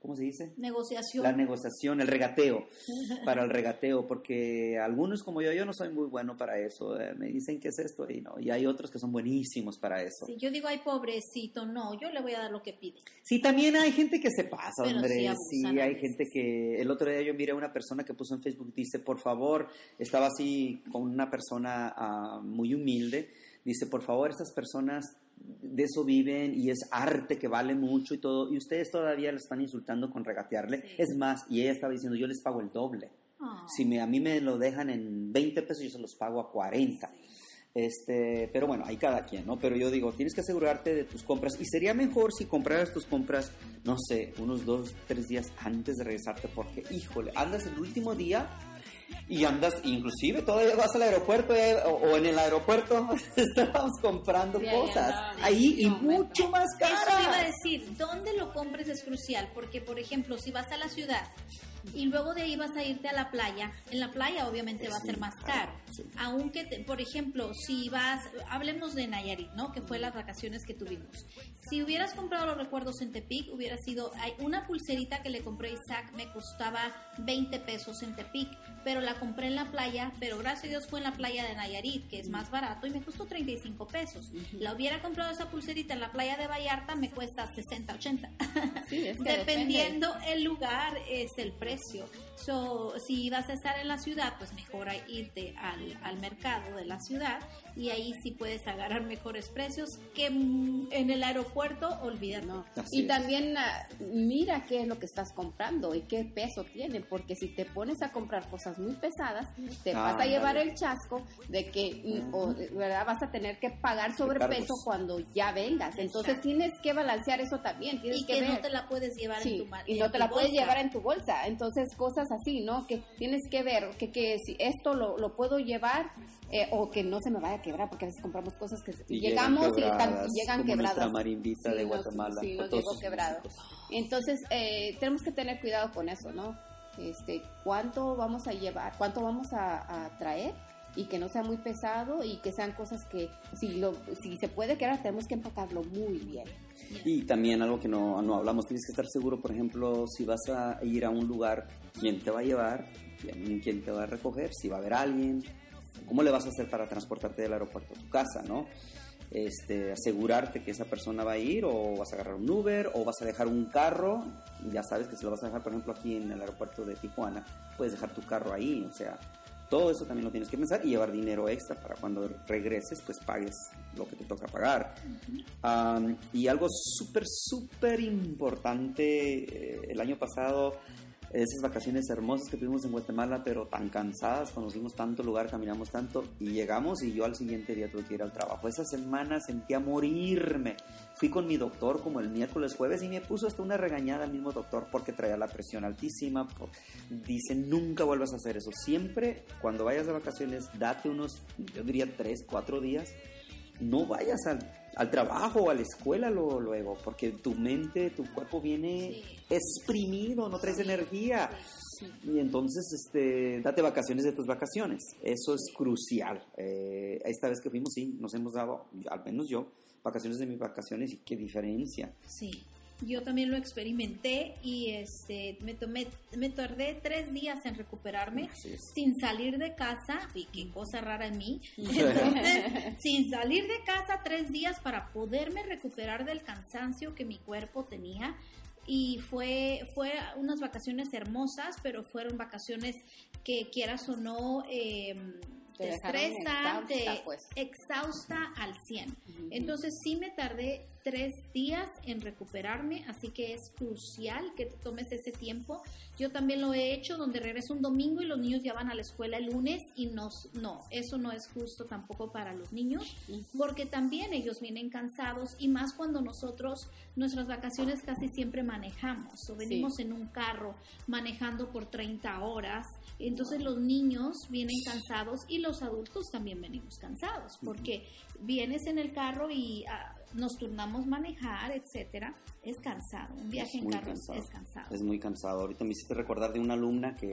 Speaker 2: ¿cómo se dice?
Speaker 1: Negociación.
Speaker 2: La negociación, el regateo, [laughs] para el regateo, porque algunos como yo, yo no soy muy bueno para eso. eh, me dicen qué es esto y no, y hay otros que son buenísimos para eso.
Speaker 1: Sí, yo digo, ay, pobrecito, no, yo le voy a dar lo que pide.
Speaker 2: Sí, también hay gente que se pasa,
Speaker 1: Pero
Speaker 2: hombre.
Speaker 1: sí abusan
Speaker 2: hay
Speaker 1: veces.
Speaker 2: gente que. El otro día yo miré a una persona que puso en Facebook, dice, por favor, estaba así con una persona ah, muy humilde. Dice, por favor, estas personas de eso viven y es arte que vale mucho y todo. Y ustedes todavía lo están insultando con regatearle.
Speaker 1: Sí.
Speaker 2: Es más, y ella estaba diciendo, yo les pago el doble.
Speaker 1: Ah.
Speaker 2: Si me, a mí me lo dejan en 20 pesos, yo se los pago a 40. Este, pero bueno, hay cada quien, ¿no? Pero yo digo, tienes que asegurarte de tus compras y sería mejor si compraras tus compras, no sé, unos dos, tres días antes de regresarte porque, híjole, andas el último día y andas, inclusive todavía vas al aeropuerto eh, o, o en el aeropuerto [laughs] estábamos comprando
Speaker 3: Sí,
Speaker 2: cosas. ahí y mucho más
Speaker 1: Eso iba a decir, dónde lo compres es crucial, porque por ejemplo, si vas a la ciudad y luego de ahí vas a irte a la playa, en la playa obviamente va a
Speaker 2: Sí,
Speaker 1: ser más caro.
Speaker 2: sí.
Speaker 1: Aunque, te- por ejemplo, si vas, hablemos de Nayarit, ¿no? Que fue las vacaciones que tuvimos. Si hubieras comprado los recuerdos en Tepic, hubiera sido, hay una pulserita que le compré a Isaac, me costaba 20 pesos en Tepic, pero la compré en la playa, pero gracias a Dios fue en la playa de Nayarit, que es más barato, y me costó 35 pesos. La hubiera comprado esa pulserita en la playa de Vallarta, me cuesta 60, 80.
Speaker 3: Sí, es que [laughs]
Speaker 1: Dependiendo el lugar, es el precio. So, si vas a estar en la ciudad, pues mejor irte al, al mercado de la ciudad y ahí sí puedes agarrar mejores precios que mm, en el aeropuerto, olvídate.
Speaker 3: No. Y
Speaker 2: es.
Speaker 3: también ah, mira qué es lo que estás comprando y qué peso tiene, porque si te pones a comprar cosas muy pesadas, te
Speaker 2: Ah,
Speaker 3: vas a llevar
Speaker 2: ándale.
Speaker 3: el chasco de que mm, o, ¿verdad? vas a tener que pagar sobrepeso cuando ya vengas. Entonces
Speaker 1: Exacto.
Speaker 3: tienes que balancear eso también, tienes
Speaker 1: Y
Speaker 3: que,
Speaker 1: que
Speaker 3: ver.
Speaker 1: no te la puedes llevar
Speaker 3: Sí,
Speaker 1: en tu ma-
Speaker 3: y no te la puedes llevar en tu bolsa. Entonces Entonces, cosas así, ¿no? Que tienes que ver que, que si esto lo, lo puedo llevar eh, o que no se me vaya a quebrar, porque a veces compramos cosas que
Speaker 2: Y
Speaker 3: llegamos y, están, y llegan
Speaker 2: como nuestra marimbita de
Speaker 3: nos-
Speaker 2: Guatemala,
Speaker 3: Sí, nos llegó quebrado. Entonces, eh, tenemos que tener cuidado con eso, ¿no? Este, ¿Cuánto vamos a llevar? ¿Cuánto vamos a, a traer? Y que no sea muy pesado y que sean cosas que, si, lo, si se puede quedar, tenemos que empacarlo muy bien.
Speaker 2: Y también algo que no, no hablamos, tienes que estar seguro, por ejemplo, si vas a ir a un lugar, quién te va a llevar, quién te va a recoger, si va a haber alguien, cómo le vas a hacer para transportarte del aeropuerto a tu casa, ¿no? Este, asegurarte que esa persona va a ir o vas a agarrar un Uber o vas a dejar un carro, ya sabes que si lo vas a dejar, por ejemplo, aquí en el aeropuerto de Tijuana, puedes dejar tu carro ahí, o sea, todo eso también lo tienes que pensar y llevar dinero extra para cuando regreses, pues pagues lo que te toca pagar. Y algo súper, súper importante, eh, el año pasado, esas vacaciones hermosas que tuvimos en Guatemala, pero tan cansadas, conocimos tanto lugar, caminamos tanto, y llegamos y yo al siguiente día tuve que ir al trabajo. Esa semana sentía morirme. Fui con mi doctor como el miércoles, jueves, y me puso hasta una regañada al mismo doctor porque traía la presión altísima. Dice, nunca vuelvas a hacer eso. Siempre, cuando vayas de vacaciones, date unos, yo diría, tres, cuatro días no vayas al, al trabajo o a la escuela lo- luego, porque tu mente, tu cuerpo viene exprimido, no traes energía. Y entonces, este, date vacaciones de tus vacaciones. Eso es crucial. Eh, esta vez que fuimos, sí, nos hemos dado, al menos yo, vacaciones de mis vacaciones y qué diferencia.
Speaker 1: Sí, yo también lo experimenté y este, me, tomé, me tardé tres días en recuperarme sin salir de casa, y qué cosa rara en mí, [laughs] entonces, sin salir de casa tres días para poderme recuperar del cansancio que mi cuerpo tenía. Y fue, fue unas vacaciones hermosas, pero fueron vacaciones que quieras o no, eh,
Speaker 3: Te
Speaker 1: te estresa, te
Speaker 3: exhausta, pues.
Speaker 1: exhausta al 100. Entonces sí me tardé tres días en recuperarme, así que es crucial que te tomes ese tiempo. Yo también lo he hecho, donde regreso un domingo y los niños ya van a la escuela el lunes y no, no, eso no es justo tampoco para los niños, porque también ellos vienen cansados y más cuando nosotros nuestras vacaciones casi siempre manejamos o venimos en un carro manejando por 30 horas, entonces los niños vienen cansados y los adultos también venimos cansados, porque vienes en el carro y ah, nos turnamos manejar, etcétera, es cansado. Un viaje
Speaker 2: Es
Speaker 1: en carro es-
Speaker 2: cansado.
Speaker 1: es cansado.
Speaker 2: Es muy cansado. Ahorita me hiciste recordar de una alumna que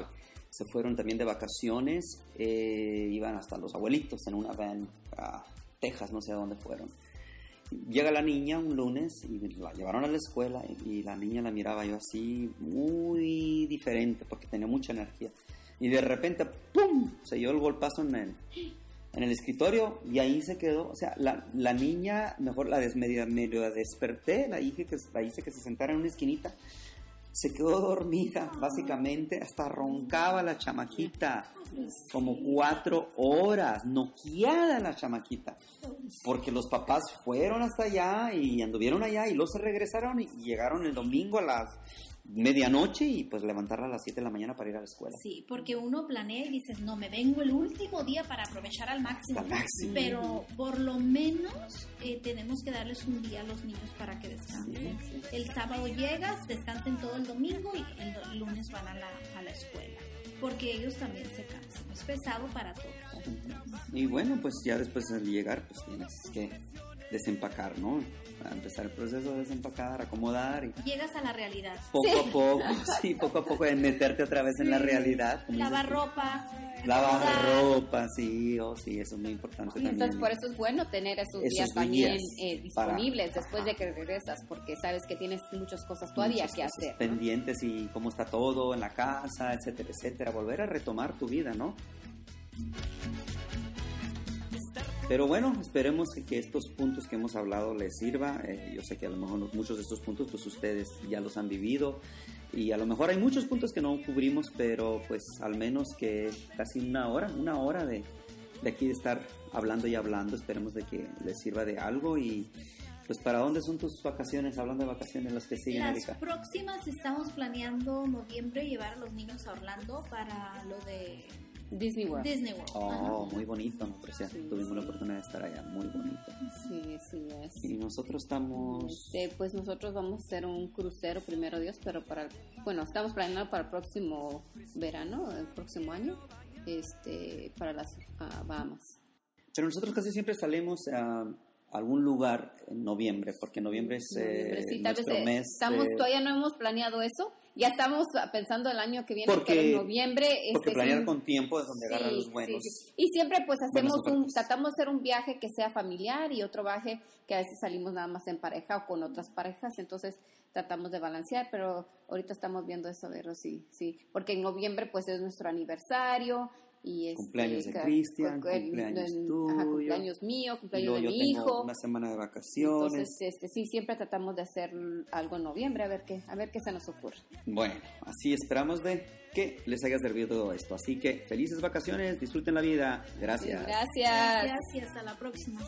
Speaker 2: se fueron también de vacaciones, eh, iban hasta los abuelitos en una van a Texas, no sé a dónde fueron. Llega la niña un lunes y la llevaron a la escuela y, y la niña la miraba yo así muy diferente porque tenía mucha energía. Y de repente, ¡pum! Se dio el golpazo en el, en el escritorio y ahí se quedó. O sea, la, niña, mejor la des, medio, desperté, la hice, que, la hice que se sentara en una esquinita. Se quedó dormida, básicamente, hasta roncaba la chamaquita, como cuatro horas, noqueada la chamaquita, porque los papás fueron hasta allá y anduvieron allá y luego se regresaron y llegaron el domingo a las medianoche y pues levantarla a las 7 de la mañana para ir a la escuela.
Speaker 1: Sí, porque uno planea y dices, no, me vengo el último día para aprovechar al máximo.
Speaker 2: Al máximo.
Speaker 1: Pero por lo menos eh, tenemos que darles un día a los niños para que descansen. El sábado llegas, descansen todo el domingo y el lunes van a la, a la escuela. Porque ellos también se cansan. Es pesado para todos.
Speaker 2: Y bueno, pues ya después de llegar, pues tienes que desempacar, ¿no? A empezar el proceso de desempacar, acomodar y
Speaker 1: Llegas a la realidad.
Speaker 2: poco a poco, sí, poco a poco de meterte otra vez en la realidad.
Speaker 1: Lavar ropa.
Speaker 2: Lavar ropa, sí, oh, sí, eso es muy importante
Speaker 3: Y
Speaker 2: también.
Speaker 3: entonces por eso es bueno tener esos,
Speaker 2: Esos
Speaker 3: días también eh,
Speaker 2: para-
Speaker 3: disponibles después
Speaker 2: Ajá.
Speaker 3: de que regresas, porque sabes que tienes muchas cosas todavía
Speaker 2: Muchas
Speaker 3: que
Speaker 2: cosas
Speaker 3: hacer. ¿no?
Speaker 2: Pendientes y cómo está todo en la casa, etcétera, etcétera. Volver a retomar tu vida, ¿no? Pero bueno, esperemos que, estos puntos que hemos hablado les sirva. Eh, yo sé que a lo mejor muchos de estos puntos pues ustedes ya los han vivido y a lo mejor hay muchos puntos que no cubrimos, pero pues al menos que casi una hora, una hora de, de aquí de estar hablando y hablando, esperemos de que les sirva de algo y pues para dónde son tus vacaciones, hablando de vacaciones las que siguen,
Speaker 1: Las
Speaker 2: Erika.
Speaker 1: próximas estamos planeando noviembre llevar a los niños a Orlando para lo de
Speaker 3: Disney World.
Speaker 1: Disney World.
Speaker 2: Oh, muy bonito, ¿no?
Speaker 3: Sí,
Speaker 2: tuvimos la oportunidad de estar allá, muy bonito.
Speaker 3: Sí, sí, es.
Speaker 2: Y nosotros estamos...
Speaker 3: Este, pues nosotros vamos a hacer un crucero, primero Dios, pero para, bueno, estamos planeando para el próximo verano, el próximo año, este, para las ah, Bahamas.
Speaker 2: Pero nosotros casi siempre salimos a algún lugar en noviembre, porque noviembre es eh,
Speaker 3: Sí, tal vez
Speaker 2: nuestro
Speaker 3: eh,
Speaker 2: mes.
Speaker 3: estamos, todavía no hemos planeado eso, ya estamos pensando el año que viene,
Speaker 2: Porque-
Speaker 3: pero en noviembre.
Speaker 2: Porque
Speaker 3: este,
Speaker 2: planear
Speaker 3: sí,
Speaker 2: con tiempo es donde agarran
Speaker 3: Sí,
Speaker 2: los buenos.
Speaker 3: sí, sí. Y siempre pues hacemos un, tratamos de hacer un viaje que sea familiar y otro viaje que a veces salimos nada más en pareja o con otras parejas, entonces tratamos de balancear, pero ahorita estamos viendo eso, a ver si, sí, porque en noviembre pues es nuestro aniversario y este,
Speaker 2: Cumpleaños de Cristian, cumpleaños
Speaker 3: el-
Speaker 2: tuyo.
Speaker 3: ajá, cumpleaños mío,
Speaker 2: Y
Speaker 3: cumpleaños
Speaker 2: luego
Speaker 3: de
Speaker 2: yo
Speaker 3: mi
Speaker 2: tengo
Speaker 3: hijo.
Speaker 2: una semana de vacaciones.
Speaker 3: Entonces, este, sí, siempre tratamos de hacer algo en noviembre, a ver qué, a ver qué se nos ocurre.
Speaker 2: Bueno, así esperamos de que les haya servido todo esto. Así que felices vacaciones, disfruten la vida. Gracias.
Speaker 3: Gracias.
Speaker 1: Gracias y hasta la próxima.